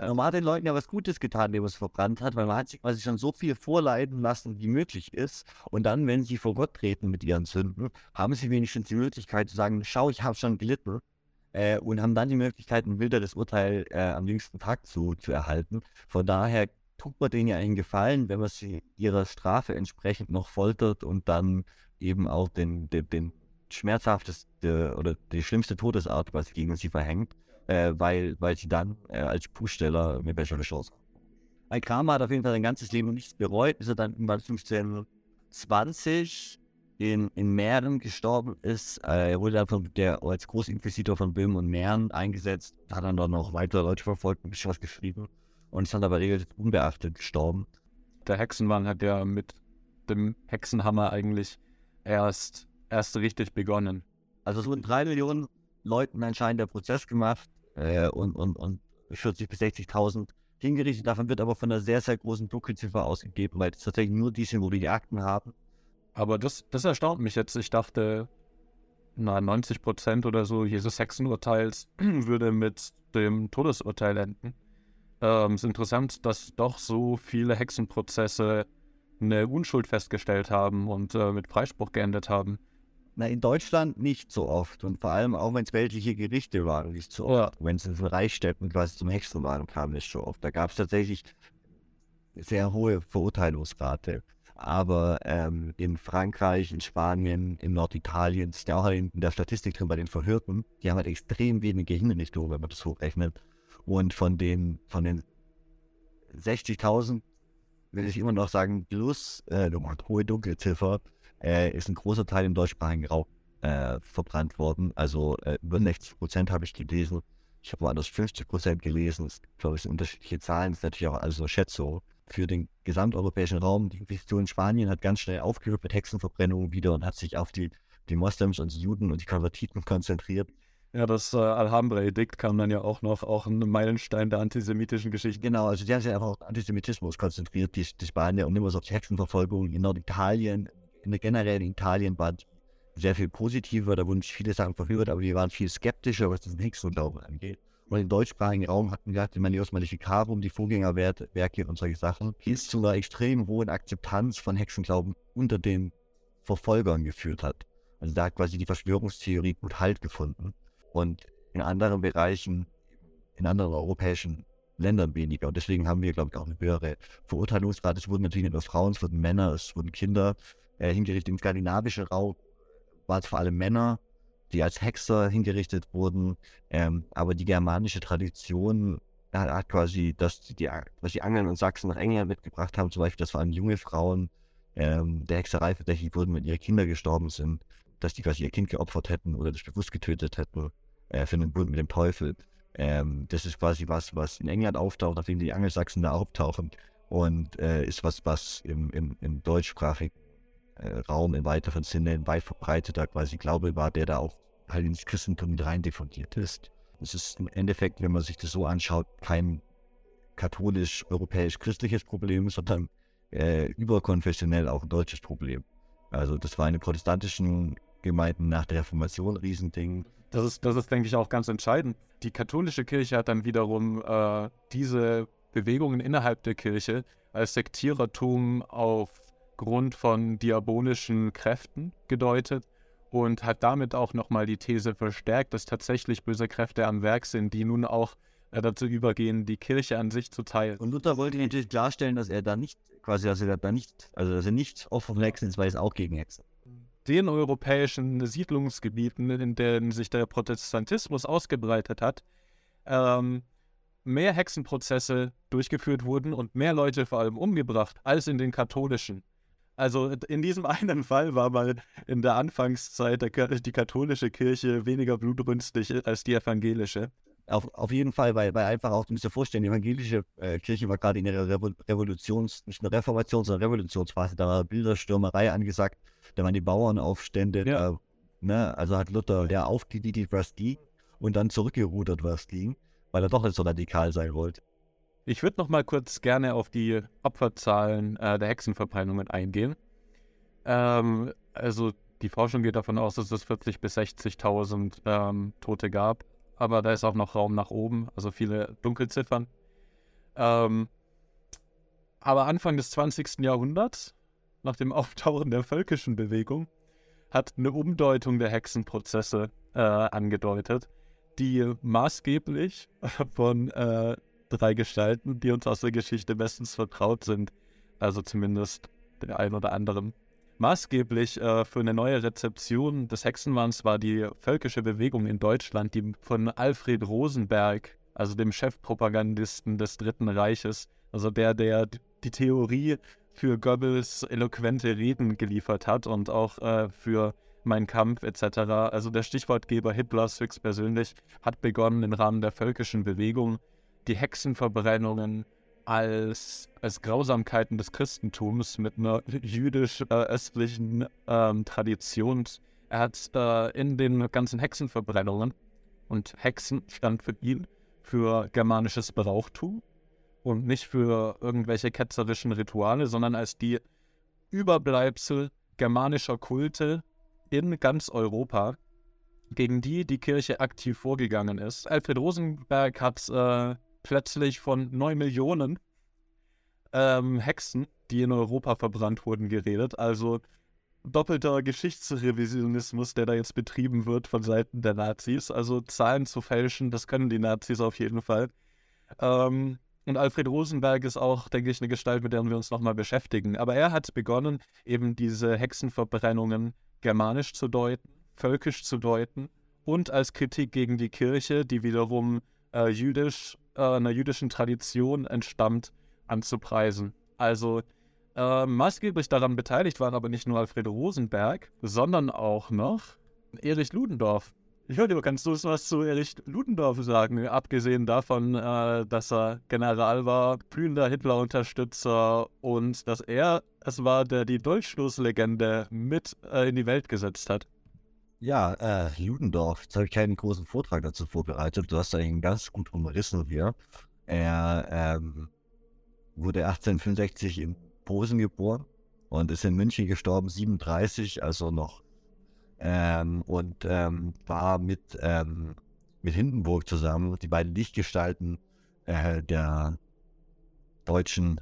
Man hat den Leuten ja was Gutes getan, indem man es verbrannt hat, weil man hat sich quasi schon so viel vorleiden lassen, wie möglich ist. Und dann, wenn sie vor Gott treten mit ihren Sünden, haben sie wenigstens die Möglichkeit zu sagen, schau, ich habe schon gelitten äh, und haben dann die Möglichkeit, ein milderes Urteil äh, am jüngsten Tag zu, zu erhalten. Von daher tut man denen ja einen Gefallen, wenn man sie ihrer Strafe entsprechend noch foltert und dann eben auch den, den, den schmerzhafteste oder die schlimmste Todesart quasi gegen sie verhängt. äh, weil, weil sie dann äh, als Buchsteller eine bessere Chance haben. Bei Kramer hat auf jeden Fall sein ganzes Leben nichts bereut, bis er dann irgendwann 1520 in, in Mähren gestorben ist. Äh, er wurde dann von der, als Großinquisitor von Böhmen und Mähren eingesetzt, hat dann dort noch weitere Leute verfolgt, ein bisschen was geschrieben und dann aber relativ unbeachtet gestorben. Der Hexenmann hat ja mit dem Hexenhammer eigentlich erst, erst richtig begonnen. Also es wurden drei Millionen Leuten anscheinend der Prozess gemacht äh, und, und, und 40.000 bis 60.000 hingerichtet. Davon wird aber von einer sehr, sehr großen Dunkelziffer ausgegeben, weil es tatsächlich nur die sind, wo wir die Akten haben. Aber das, das erstaunt mich jetzt. Ich dachte, na, 90 Prozent oder so Jesus Hexenurteils würde mit dem Todesurteil enden. Ähm, es ist interessant, dass doch so viele Hexenprozesse eine Unschuld festgestellt haben und äh, mit Freispruch geendet haben. Na, in Deutschland nicht so oft. Und vor allem auch, wenn es weltliche Gerichte waren, nicht so oft. Ja. Wenn es in Reichsstädten quasi zum Hexenwahn kam, nicht so oft. Da gab es tatsächlich sehr hohe Verurteilungsrate. Aber ähm, in Frankreich, in Spanien, in Norditalien, ist ja auch in der Statistik drin bei den Verhörten, die haben halt extrem wenige Hindernisse, wenn man das hochrechnet. Und von den, von den 60.000 will ich immer noch sagen, plus äh, hohe Dunkelziffer, äh, ist ein großer Teil im deutschsprachigen Raum äh, verbrannt worden. Also äh, über 60 Prozent habe ich gelesen. Ich habe woanders 50 Prozent gelesen. Das glaube ich unterschiedliche Zahlen. Das ist natürlich auch alles so Schätzung. Für den gesamteuropäischen Raum, die Inquisition in Spanien hat ganz schnell aufgehört mit Hexenverbrennungen wieder und hat sich auf die, die Moslems und die Juden und die Konvertiten konzentriert. Ja, das äh, Alhambra-Edikt kam dann ja auch noch, auch ein Meilenstein der antisemitischen Geschichte. Genau, also die haben sich einfach auf Antisemitismus konzentriert, die, die Spanier, und mehr so auf die Hexenverfolgung in Norditalien, in generell in Italien war sehr viel positiver, da wurden viele Sachen verhört, aber wir waren viel skeptischer, was das Hexenglauben angeht. Und im deutschsprachigen Raum hatten wir die Manios Maleficarum, die Vorgängerwerke und solche Sachen, die zu einer extrem hohen Akzeptanz von Hexenglauben unter den Verfolgern geführt hat. Also da hat quasi die Verschwörungstheorie gut Halt gefunden und in anderen Bereichen, in anderen europäischen Ländern weniger. Und deswegen haben wir, glaube ich, auch eine höhere Verurteilungsrate. Es wurden natürlich nicht nur Frauen, es wurden Männer, es wurden Kinder äh, hingerichtet. Im skandinavischen Raum waren es vor allem Männer, die als Hexer hingerichtet wurden. Ähm, aber die germanische Tradition hat, hat quasi, dass die, was die Angeln und Sachsen nach England mitgebracht haben, zum Beispiel, dass vor allem junge Frauen ähm, der Hexerei verdächtig wurden, wenn ihre Kinder gestorben sind, dass die quasi ihr Kind geopfert hätten oder das bewusst getötet hätten äh, für den Bund mit dem Teufel. Ähm, das ist quasi was, was in England auftaucht, nachdem die Angelsachsen da auftauchen. Und äh, ist was, was im, im, im deutschsprachigen äh, Raum im weiteren Sinne ein weit verbreiteter quasi Glaube war, der da auch halt ins Christentum mit rein diffundiert ist. Es ist im Endeffekt, wenn man sich das so anschaut, kein katholisch-europäisch-christliches Problem, sondern äh, überkonfessionell auch ein deutsches Problem. Also das war in den protestantischen Gemeinden nach der Reformation ein Riesending. Das ist, das ist, denke ich, auch ganz entscheidend. Die katholische Kirche hat dann wiederum äh, diese Bewegungen innerhalb der Kirche als Sektierertum aufgrund von diabolischen Kräften gedeutet und hat damit auch nochmal die These verstärkt, dass tatsächlich böse Kräfte am Werk sind, die nun auch äh, dazu übergehen, die Kirche an sich zu teilen. Und Luther wollte natürlich klarstellen, dass er da nicht, quasi, dass er da nicht, also dass er nicht Opfer von Hexen ist, weil es auch gegen Hexen den europäischen Siedlungsgebieten, in denen sich der Protestantismus ausgebreitet hat, ähm, mehr Hexenprozesse durchgeführt wurden und mehr Leute vor allem umgebracht als in den katholischen. Also in diesem einen Fall war mal in der Anfangszeit der, die katholische Kirche weniger blutrünstig als die evangelische. Auf, auf jeden Fall, weil, weil einfach auch, du musst dir vorstellen, die evangelische äh, Kirche war gerade in ihrer Revo Revolutions-, nicht nur Reformation, sondern Revolutionsphase, da war Bilderstürmerei angesagt, da waren die Bauernaufstände, ja. da, ne, also hat Luther ja aufgediedelt, was ging und dann zurückgerudert, was ging, weil er doch nicht so radikal sein wollte. Ich würde noch mal kurz gerne auf die Opferzahlen äh, der Hexenverbrennungen eingehen. Ähm, also die Forschung geht davon aus, dass es 40.000 bis 60.000 ähm, Tote gab aber da ist auch noch Raum nach oben, also viele Dunkelziffern. Ähm, aber Anfang des 20. Jahrhunderts, nach dem Auftauchen der völkischen Bewegung, hat eine Umdeutung der Hexenprozesse äh, angedeutet, die maßgeblich von äh, drei Gestalten, die uns aus der Geschichte bestens vertraut sind, also zumindest der ein oder anderen, Maßgeblich äh, für eine neue Rezeption des Hexenwahns war die völkische Bewegung in Deutschland, die von Alfred Rosenberg, also dem Chefpropagandisten des Dritten Reiches, also der, der die Theorie für Goebbels eloquente Reden geliefert hat und auch äh, für Mein Kampf etc. Also der Stichwortgeber Hitlers höchstpersönlich hat begonnen im Rahmen der völkischen Bewegung die Hexenverbrennungen als, als Grausamkeiten des Christentums mit einer jüdisch-östlichen äh, ähm, Tradition. Er hat äh, in den ganzen Hexenverbrennungen und Hexen stand für ihn für germanisches Brauchtum und nicht für irgendwelche ketzerischen Rituale, sondern als die Überbleibsel germanischer Kulte in ganz Europa, gegen die die Kirche aktiv vorgegangen ist. Alfred Rosenberg hat äh, plötzlich von 9 Millionen ähm, Hexen, die in Europa verbrannt wurden, geredet. Also doppelter Geschichtsrevisionismus, der da jetzt betrieben wird von Seiten der Nazis. Also Zahlen zu fälschen, das können die Nazis auf jeden Fall. Ähm, und Alfred Rosenberg ist auch, denke ich, eine Gestalt, mit der wir uns nochmal beschäftigen. Aber er hat begonnen, eben diese Hexenverbrennungen germanisch zu deuten, völkisch zu deuten und als Kritik gegen die Kirche, die wiederum äh, jüdisch äh, einer jüdischen Tradition entstammt, anzupreisen. Also äh, maßgeblich daran beteiligt waren aber nicht nur Alfred Rosenberg, sondern auch noch Erich Ludendorff. Ich höre, kannst du was zu Erich Ludendorff sagen? Abgesehen davon, äh, dass er General war, blühender Hitler-Unterstützer und dass er es war, der die Dolchstoßlegende mit äh, in die Welt gesetzt hat. Ja, äh, Ludendorff, jetzt habe ich keinen großen Vortrag dazu vorbereitet. Du hast eigentlich ganz gut umrissen hier. Er ähm, wurde 1865 in Posen geboren und ist in München gestorben, 37, also noch. Ähm, und ähm, war mit, ähm, mit Hindenburg zusammen, die beiden Lichtgestalten äh, der deutschen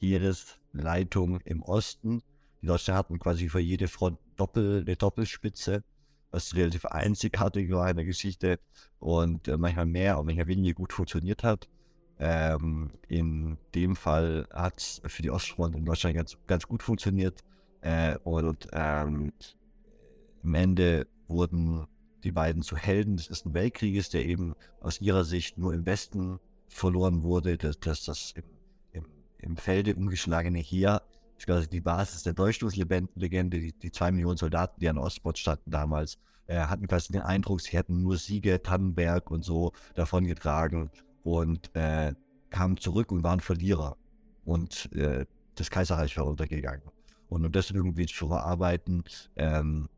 Heeresleitung im Osten. Die Deutschen hatten quasi für jede Front Doppel, eine Doppelspitze, was relativ einzigartig war in der Geschichte und äh, manchmal mehr und manchmal weniger gut funktioniert hat. Ähm, in dem Fall hat es für die Ostfront in Deutschland ganz, ganz gut funktioniert äh, und ähm, am Ende wurden die beiden zu Helden des Ersten Weltkrieges, der eben aus ihrer Sicht nur im Westen verloren wurde, dass, dass das im, im, im Felde umgeschlagene Heer quasi die Basis der Durchstoßlegende, die, die zwei Millionen Soldaten, die an Ostbord standen damals, äh, hatten quasi den Eindruck, sie hätten nur Siege, Tannenberg und so davongetragen und äh, kamen zurück und waren Verlierer. Und äh, das Kaiserreich war untergegangen. Und um das irgendwie zu verarbeiten, ähm,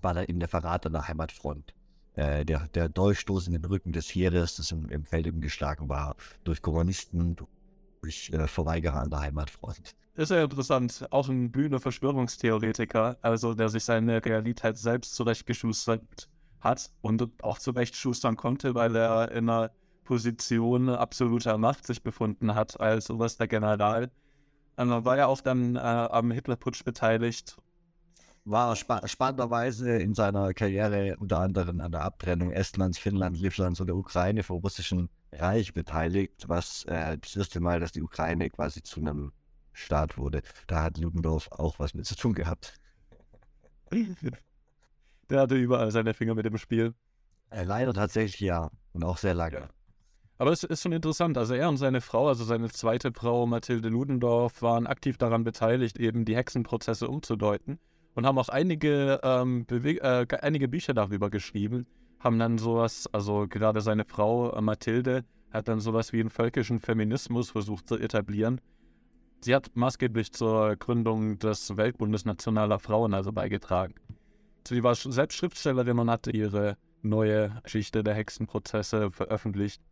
war da eben der Verrat an der Heimatfront. Äh, der, der Durchstoß in den Rücken des Heeres, das im, im Feld geschlagen war, durch Kommunisten, durch äh, Verweigerer an der Heimatfront ist ja interessant. Auch ein blühender Verschwörungstheoretiker, also der sich seine Realität selbst zurechtgeschustert hat und auch zurechtschustern konnte, weil er in einer Position absoluter Macht sich befunden hat als oberster General. Also war ja auch dann äh, am Hitlerputsch beteiligt. War spa spannenderweise in seiner Karriere unter anderem an der Abtrennung Estlands, Finnlands, Livlands und der Ukraine vom russischen Reich beteiligt, was äh, das erste Mal, dass die Ukraine quasi zu einem Staat wurde. Da hat Ludendorff auch was mit zu tun gehabt. Der hatte überall seine Finger mit dem Spiel. Äh, leider tatsächlich ja. Und auch sehr lange. Ja. Aber es ist schon interessant. Also er und seine Frau, also seine zweite Frau Mathilde Ludendorff, waren aktiv daran beteiligt, eben die Hexenprozesse umzudeuten und haben auch einige, ähm, äh, einige Bücher darüber geschrieben. Haben dann sowas, also gerade seine Frau äh, Mathilde hat dann sowas wie einen völkischen Feminismus versucht zu etablieren Sie hat maßgeblich zur Gründung des Weltbundes Nationaler Frauen also beigetragen. Sie war selbst Schriftstellerin und hatte ihre neue Geschichte der Hexenprozesse veröffentlicht.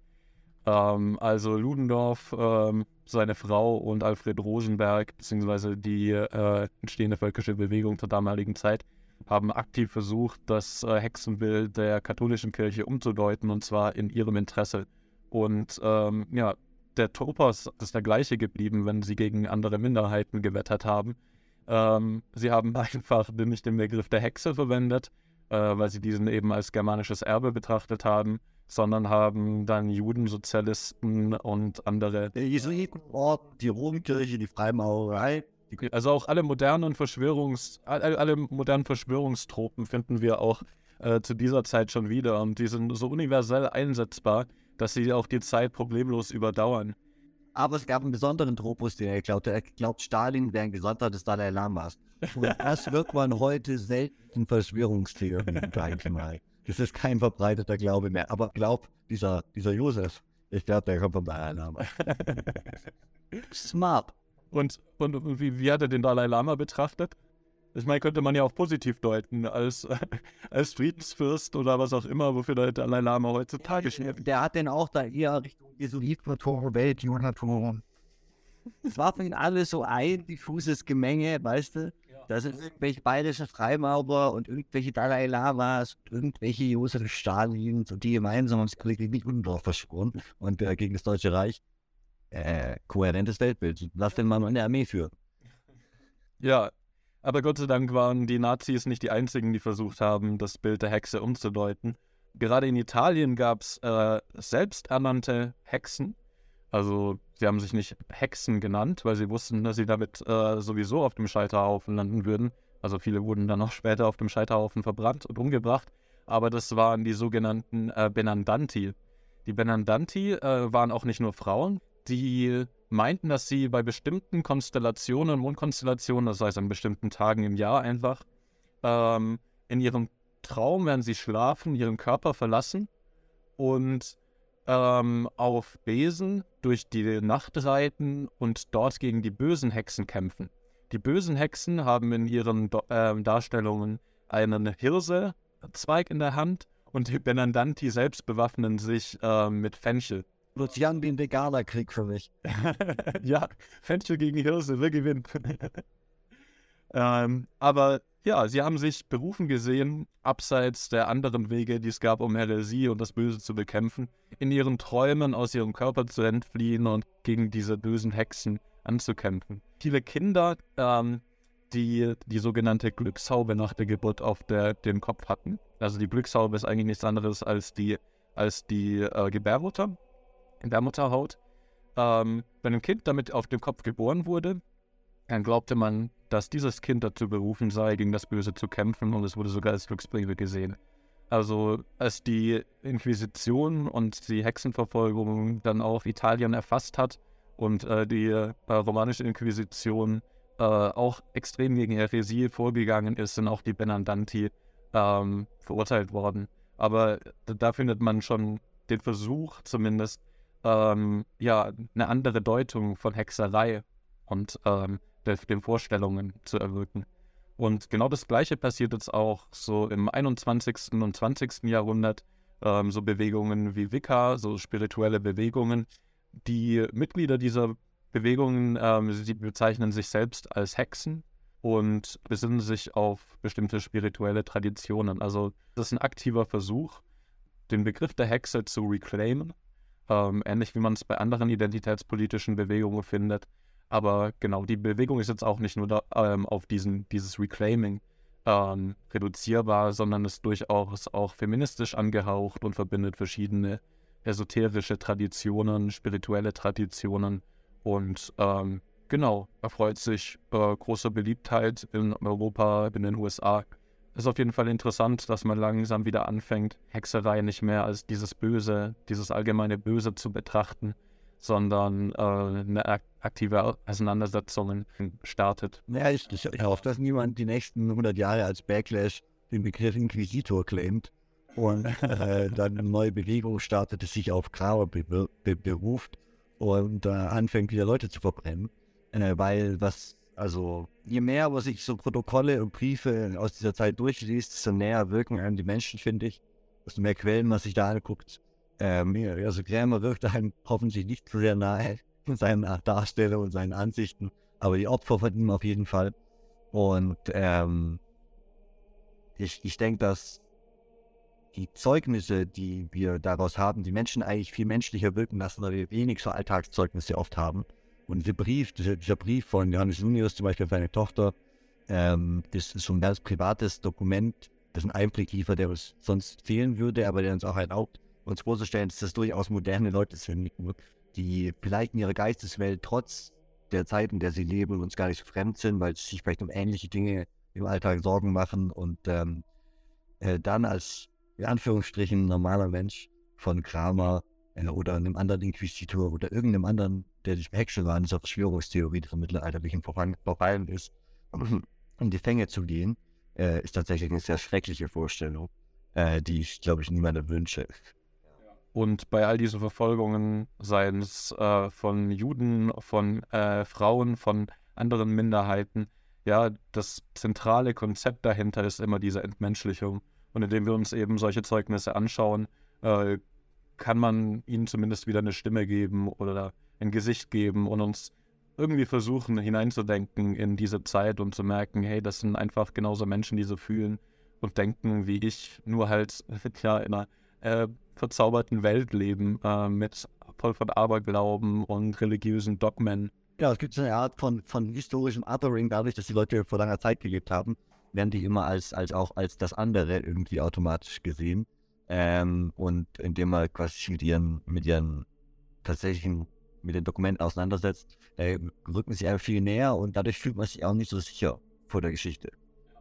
Ähm, also Ludendorff, ähm, seine Frau und Alfred Rosenberg, beziehungsweise die äh, entstehende völkische Bewegung zur damaligen Zeit, haben aktiv versucht, das äh, Hexenbild der katholischen Kirche umzudeuten, und zwar in ihrem Interesse. Und ähm, ja, der Topos ist der gleiche geblieben, wenn sie gegen andere Minderheiten gewettert haben. Ähm, sie haben einfach nicht den Begriff der Hexe verwendet, äh, weil sie diesen eben als germanisches Erbe betrachtet haben, sondern haben dann Juden, Sozialisten und andere. Der Jesuitenorden, die Romkirche, die Freimaurerei Also auch alle modernen Verschwörungs, alle, alle modernen Verschwörungstropen finden wir auch äh, zu dieser Zeit schon wieder und die sind so universell einsetzbar, dass sie auch die Zeit problemlos überdauern. Aber es gab einen besonderen Tropus, den er glaubt. Er glaubt, Stalin wäre ein Gesandter des Dalai Lamas. Und das wird man heute selten Verschwörungstheorien mal. Das ist kein verbreiteter Glaube mehr. Aber glaub, dieser, dieser Josef, ich glaube, der kommt vom Dalai Lama. Smart. Und, und, und wie, wie hat er den Dalai Lama betrachtet? Ich meine, könnte man ja auch positiv deuten, als, als Friedensfürst oder was auch immer, wofür der Dalai Lama heutzutage steht. Der hat den auch da eher Richtung Jesuitentum, Weltjudentum. Es war für ihn alles so ein diffuses Gemenge, weißt du? Da sind irgendwelche bayerische Freimaurer und irgendwelche Dalai Lamas und irgendwelche Josef Stalins und die gemeinsam haben sich nicht Udendorf verschworen und äh, gegen das Deutsche Reich. Äh, kohärentes Weltbild. Lass den Mann in der Armee führen. Ja, aber Gott sei Dank waren die Nazis nicht die einzigen, die versucht haben, das Bild der Hexe umzudeuten. Gerade in Italien gab es äh, selbsternannte Hexen. Also sie haben sich nicht Hexen genannt, weil sie wussten, dass sie damit äh, sowieso auf dem Scheiterhaufen landen würden. Also viele wurden dann noch später auf dem Scheiterhaufen verbrannt und umgebracht. Aber das waren die sogenannten äh, Benandanti. Die Benandanti äh, waren auch nicht nur Frauen, die meinten, dass sie bei bestimmten Konstellationen, Mondkonstellationen, das heißt an bestimmten Tagen im Jahr einfach, ähm, in ihrem Traum, während sie schlafen, ihren Körper verlassen und ähm, auf Besen durch die Nacht reiten und dort gegen die bösen Hexen kämpfen. Die bösen Hexen haben in ihren äh, Darstellungen einen Hirsezweig in der Hand und die Benandanti selbst bewaffnen sich äh, mit Fenchel. Wird sich an wie ein veganer Krieg für mich. ja, Fenchel gegen Hirse, wer gewinnt? ähm, aber ja, sie haben sich berufen gesehen, abseits der anderen Wege, die es gab, um Heresie und das Böse zu bekämpfen, in ihren Träumen aus ihrem Körper zu entfliehen und gegen diese bösen Hexen anzukämpfen. Viele Kinder, ähm, die die sogenannte Glückshaube nach der Geburt auf der, den Kopf hatten. Also die Glückshaube ist eigentlich nichts anderes als die, als die äh, Gebärmutter in der Mutterhaut. Ähm, wenn ein Kind damit auf dem Kopf geboren wurde, dann glaubte man, dass dieses Kind dazu berufen sei, gegen das Böse zu kämpfen und es wurde sogar als Glücksbringer gesehen. Also als die Inquisition und die Hexenverfolgung dann auch Italien erfasst hat und äh, die äh, romanische Inquisition äh, auch extrem gegen Heresie vorgegangen ist, sind auch die Benandanti ähm, verurteilt worden. Aber da findet man schon den Versuch zumindest, ähm, ja, eine andere Deutung von Hexerei und ähm, den Vorstellungen zu erwirken. Und genau das Gleiche passiert jetzt auch so im 21. und 20. Jahrhundert. Ähm, so Bewegungen wie Wicca, so spirituelle Bewegungen. Die Mitglieder dieser Bewegungen, ähm, sie bezeichnen sich selbst als Hexen und besinnen sich auf bestimmte spirituelle Traditionen. Also das ist ein aktiver Versuch, den Begriff der Hexe zu reclaimen ähm, ähnlich wie man es bei anderen identitätspolitischen Bewegungen findet. Aber genau, die Bewegung ist jetzt auch nicht nur da, ähm, auf diesen, dieses Reclaiming ähm, reduzierbar, sondern ist durchaus auch feministisch angehaucht und verbindet verschiedene esoterische Traditionen, spirituelle Traditionen und ähm, genau, erfreut sich äh, großer Beliebtheit in Europa, in den USA ist auf jeden Fall interessant, dass man langsam wieder anfängt, Hexerei nicht mehr als dieses Böse, dieses allgemeine Böse zu betrachten, sondern äh, eine aktive Auseinandersetzung startet. Ja, ich, ich hoffe, dass niemand die nächsten 100 Jahre als Backlash den Begriff Inquisitor claimt und äh, dann eine neue Bewegung startet, die sich auf Grauer be be beruft und äh, anfängt wieder Leute zu verbrennen. Äh, weil was also je mehr, was ich so Protokolle und Briefe aus dieser Zeit durchliest, desto näher wirken einem die Menschen, finde ich. Desto mehr Quellen man sich da anguckt. Ähm, also Krämer wirkt einem hoffentlich nicht so sehr nahe in seinen Darstellungen und seinen Ansichten, aber die Opfer von ihm auf jeden Fall. Und ähm, ich, ich denke, dass die Zeugnisse, die wir daraus haben, die Menschen eigentlich viel menschlicher wirken lassen, weil wir wenig so Alltagszeugnisse oft haben. Und dieser Brief, dieser, dieser Brief von Johannes Junius zum Beispiel für seine Tochter, ähm, das ist schon ein ganz privates Dokument, das einen Einblick liefert, der uns sonst fehlen würde, aber der uns auch erlaubt, uns vorzustellen, dass das durchaus moderne Leute sind, die vielleicht in ihrer Geisteswelt trotz der Zeit, in der sie leben, uns gar nicht so fremd sind, weil sie sich vielleicht um ähnliche Dinge im Alltag Sorgen machen und ähm, äh, dann als in Anführungsstrichen normaler Mensch von Kramer äh, oder einem anderen Inquisitor oder irgendeinem anderen, der sich Hexen war, in dieser Verschwörungstheorie, die vom mittelalterlichen Verfallen ist, in die Fänge zu gehen, äh, ist tatsächlich eine sehr schreckliche Vorstellung, äh, die ich, glaube ich, niemandem wünsche. Und bei all diesen Verfolgungen, seien es äh, von Juden, von äh, Frauen, von anderen Minderheiten, ja, das zentrale Konzept dahinter ist immer diese Entmenschlichung. Und indem wir uns eben solche Zeugnisse anschauen, äh, kann man ihnen zumindest wieder eine Stimme geben oder ein Gesicht geben und uns irgendwie versuchen hineinzudenken in diese Zeit und zu merken, hey, das sind einfach genauso Menschen, die so fühlen und denken wie ich, nur halt ja in einer äh, verzauberten Welt leben, äh, mit voll von Aberglauben und religiösen Dogmen. Ja, es gibt so eine Art von, von historischem Othering, dadurch, dass die Leute vor langer Zeit gelebt haben, werden die immer als, als auch als das andere irgendwie automatisch gesehen. Ähm, und indem man quasi mit ihren, mit ihren tatsächlichen, mit den Dokumenten auseinandersetzt, äh, rücken sie einfach viel näher und dadurch fühlt man sich auch nicht so sicher vor der Geschichte.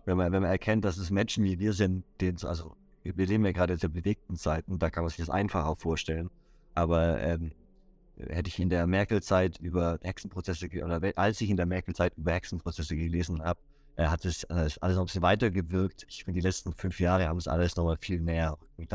Wenn man, wenn man erkennt, dass es Menschen wie wir sind, denen also wir leben ja gerade in sehr bewegten Zeiten, da kann man sich das einfacher vorstellen. Aber ähm, hätte ich in der Merkel-Zeit über Hexenprozesse, oder als ich in der Merkel-Zeit über Hexenprozesse gelesen habe, äh, hat es äh, alles noch ein bisschen weitergewirkt. Ich finde, die letzten fünf Jahre haben es alles nochmal viel näher. Ich,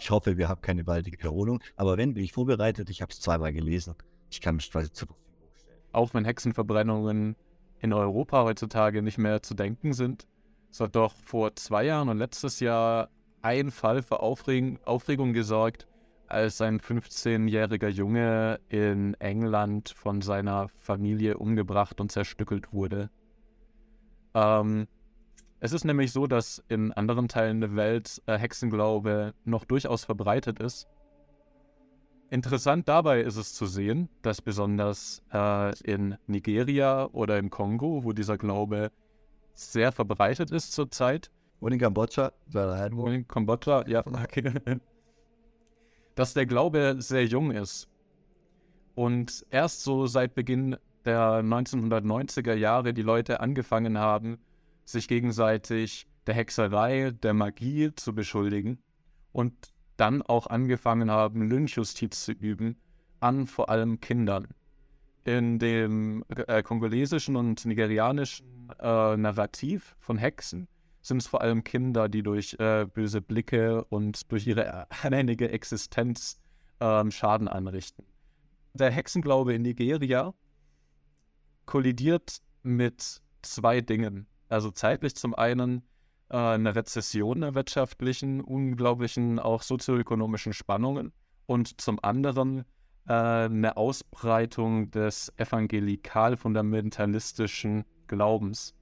ich hoffe, wir haben keine baldige Wiederholung. Aber wenn, bin ich vorbereitet. Ich habe es zweimal gelesen. Ich kann mich quasi zur Verfügung stellen. Auch wenn Hexenverbrennungen in Europa heutzutage nicht mehr zu denken sind, so hat doch vor zwei Jahren und letztes Jahr ein Fall für Aufregung, Aufregung gesorgt, als ein 15-jähriger Junge in England von seiner Familie umgebracht und zerstückelt wurde. Ähm, es ist nämlich so, dass in anderen Teilen der Welt äh, Hexenglaube noch durchaus verbreitet ist. Interessant dabei ist es zu sehen, dass besonders äh, in Nigeria oder im Kongo, wo dieser Glaube sehr verbreitet ist zurzeit. Und in Kambodscha? Und in Kambodscha, ja, okay. Dass der Glaube sehr jung ist. Und erst so seit Beginn der 1990er Jahre die Leute angefangen haben, sich gegenseitig der Hexerei, der Magie zu beschuldigen und dann auch angefangen haben, Lynchjustiz zu üben an vor allem Kindern in dem äh, kongolesischen und nigerianischen äh, Narrativ von Hexen sind es vor allem Kinder, die durch äh, böse Blicke und durch ihre alleinige Existenz ähm, Schaden anrichten. Der Hexenglaube in Nigeria kollidiert mit zwei Dingen. Also zeitlich zum einen äh, eine Rezession der wirtschaftlichen, unglaublichen, auch sozioökonomischen Spannungen und zum anderen äh, eine Ausbreitung des evangelikal-fundamentalistischen Glaubens,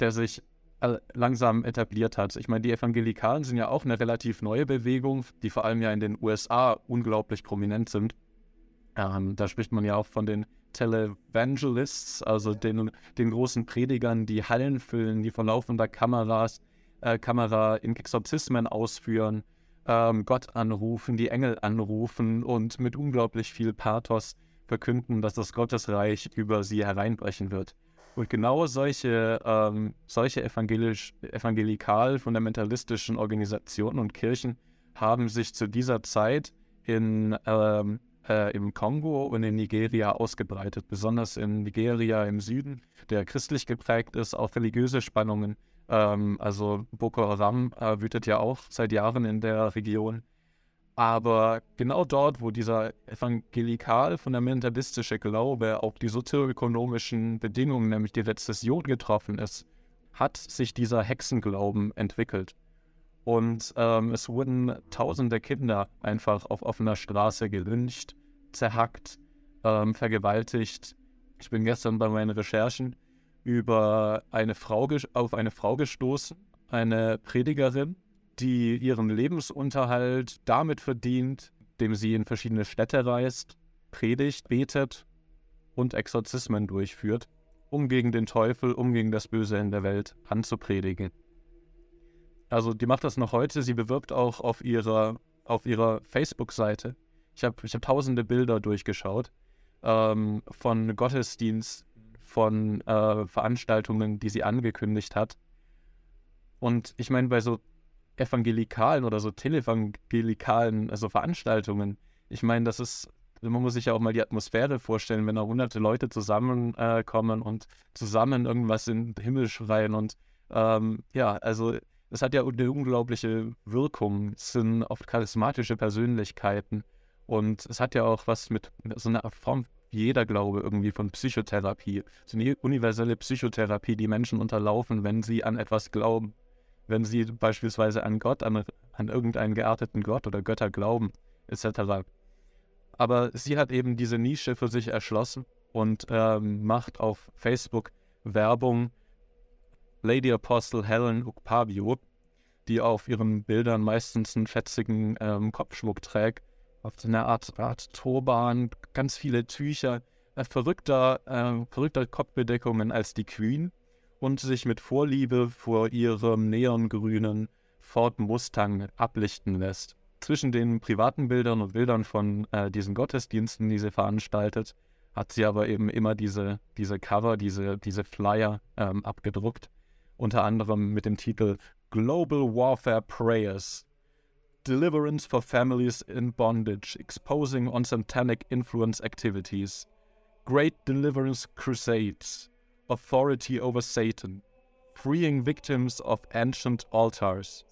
der sich äh, langsam etabliert hat. Ich meine, die Evangelikalen sind ja auch eine relativ neue Bewegung, die vor allem ja in den USA unglaublich prominent sind. Ähm, da spricht man ja auch von den Televangelists, also den, den großen Predigern, die Hallen füllen, die vor laufender Kameras, äh, Kamera in Exorzismen ausführen, ähm, Gott anrufen, die Engel anrufen und mit unglaublich viel Pathos verkünden, dass das Gottesreich über sie hereinbrechen wird. Und genau solche, ähm, solche evangelisch, evangelikal-fundamentalistischen Organisationen und Kirchen haben sich zu dieser Zeit in, ähm, äh, im Kongo und in Nigeria ausgebreitet, besonders in Nigeria im Süden, der christlich geprägt ist, auch religiöse Spannungen ähm, also Boko Haram äh, wütet ja auch seit Jahren in der Region. Aber genau dort, wo dieser evangelikal-fundamentalistische Glaube auf die sozioökonomischen Bedingungen, nämlich die Rezession getroffen ist, hat sich dieser Hexenglauben entwickelt. Und ähm, es wurden tausende Kinder einfach auf offener Straße gelyncht, zerhackt, ähm, vergewaltigt. Ich bin gestern bei meinen Recherchen über eine Frau auf eine Frau gestoßen, eine Predigerin, die ihren Lebensunterhalt damit verdient, indem sie in verschiedene Städte reist, predigt, betet und Exorzismen durchführt, um gegen den Teufel, um gegen das Böse in der Welt anzupredigen. Also die macht das noch heute, sie bewirbt auch auf ihrer, auf ihrer Facebook-Seite. Ich habe ich hab tausende Bilder durchgeschaut ähm, von Gottesdienst, von äh, Veranstaltungen, die sie angekündigt hat. Und ich meine, bei so evangelikalen oder so televangelikalen also Veranstaltungen, ich meine, das ist, man muss sich ja auch mal die Atmosphäre vorstellen, wenn da hunderte Leute zusammenkommen äh, und zusammen irgendwas in den Himmel schreien und ähm, ja, also es hat ja eine unglaubliche Wirkung. Es sind oft charismatische Persönlichkeiten. Und es hat ja auch was mit so einer Form, jeder Glaube irgendwie von Psychotherapie. So eine universelle Psychotherapie, die Menschen unterlaufen, wenn sie an etwas glauben. Wenn sie beispielsweise an Gott, an, an irgendeinen gearteten Gott oder Götter glauben, etc. Aber sie hat eben diese Nische für sich erschlossen und ähm, macht auf Facebook Werbung Lady Apostle Helen Ukpabio, die auf ihren Bildern meistens einen fetzigen ähm, Kopfschmuck trägt, auf so einer Art, Art Turban, ganz viele Tücher, äh, verrückter, äh, verrückter Kopfbedeckungen als die Queen und sich mit Vorliebe vor ihrem neongrünen Ford Mustang ablichten lässt. Zwischen den privaten Bildern und Bildern von äh, diesen Gottesdiensten, die sie veranstaltet, hat sie aber eben immer diese, diese Cover, diese, diese Flyer ähm, abgedruckt unter anderem mit dem Titel Global Warfare Prayers. Deliverance for Families in Bondage, Exposing on Satanic Influence Activities. Great Deliverance Crusades, Authority over Satan, Freeing Victims of Ancient Altars,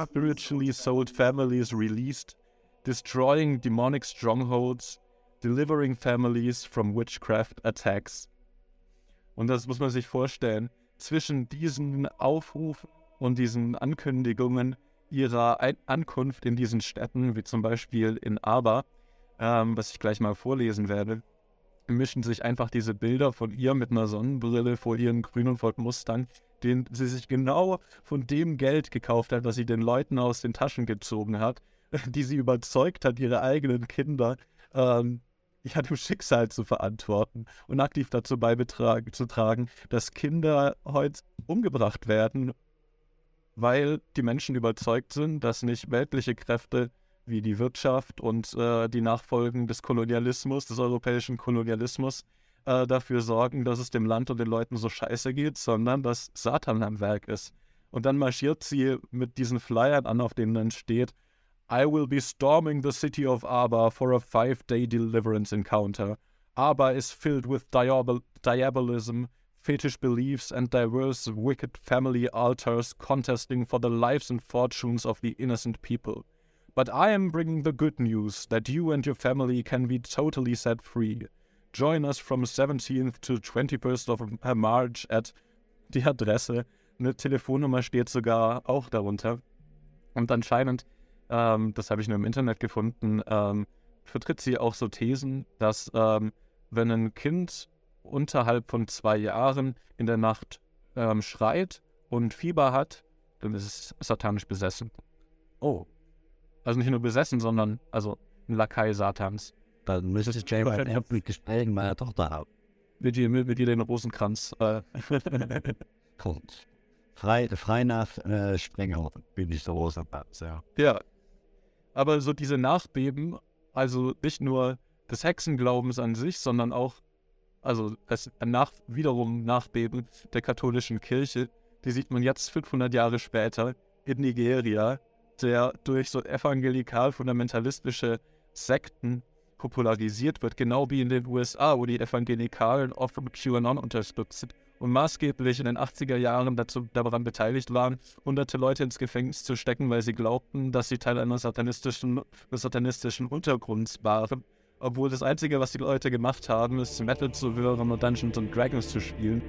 Spiritually Sold Families Released, Destroying Demonic Strongholds, Delivering Families from Witchcraft Attacks. Und das muss man sich vorstellen zwischen diesen Aufrufen und diesen Ankündigungen ihrer Ein Ankunft in diesen Städten, wie zum Beispiel in Aba, ähm, was ich gleich mal vorlesen werde, mischen sich einfach diese Bilder von ihr mit einer Sonnenbrille vor ihren grünen Ford Mustang, den sie sich genau von dem Geld gekauft hat, was sie den Leuten aus den Taschen gezogen hat, die sie überzeugt hat, ihre eigenen Kinder ähm, ja, dem Schicksal zu verantworten und aktiv dazu beizutragen, dass Kinder heute umgebracht werden, weil die Menschen überzeugt sind, dass nicht weltliche Kräfte wie die Wirtschaft und äh, die Nachfolgen des Kolonialismus, des europäischen Kolonialismus, äh, dafür sorgen, dass es dem Land und den Leuten so scheiße geht, sondern dass Satan am Werk ist. Und dann marschiert sie mit diesen Flyern an, auf denen dann steht, I will be storming the city of Aba for a five day deliverance encounter. Aba is filled with diabol- diabolism, fetish beliefs, and diverse wicked family altars contesting for the lives and fortunes of the innocent people. But I am bringing the good news that you and your family can be totally set free. Join us from 17th to 21st of March at die Adresse. Eine Telefonnummer steht sogar auch darunter. Und anscheinend ähm, das habe ich nur im Internet gefunden, ähm, vertritt sie auch so Thesen, dass ähm, wenn ein Kind unterhalb von zwei Jahren in der Nacht ähm, schreit und Fieber hat, dann ist es satanisch besessen. Oh. Also nicht nur besessen, sondern also ein Lakai Satans. Dann müsste ich Jay mit Gesprächen meiner Tochter haben. Mit ihr, mit, mit ihr den Rosenkranz. Äh. frei, frei nach äh, Sprenger bin ich der Rosenkranz, ja. Ja, aber so diese Nachbeben, also nicht nur des Hexenglaubens an sich, sondern auch, also das nach, wiederum Nachbeben der katholischen Kirche, die sieht man jetzt 500 Jahre später in Nigeria, der durch so evangelikal-fundamentalistische Sekten popularisiert wird, genau wie in den USA, wo die Evangelikalen oft QAnon unterstützen und maßgeblich in den 80er Jahren dazu, daran beteiligt waren, hunderte Leute ins Gefängnis zu stecken, weil sie glaubten, dass sie Teil eines satanistischen, satanistischen Untergrunds waren. Obwohl das Einzige, was die Leute gemacht haben, ist Metal zu hören und Dungeons Dragons zu spielen.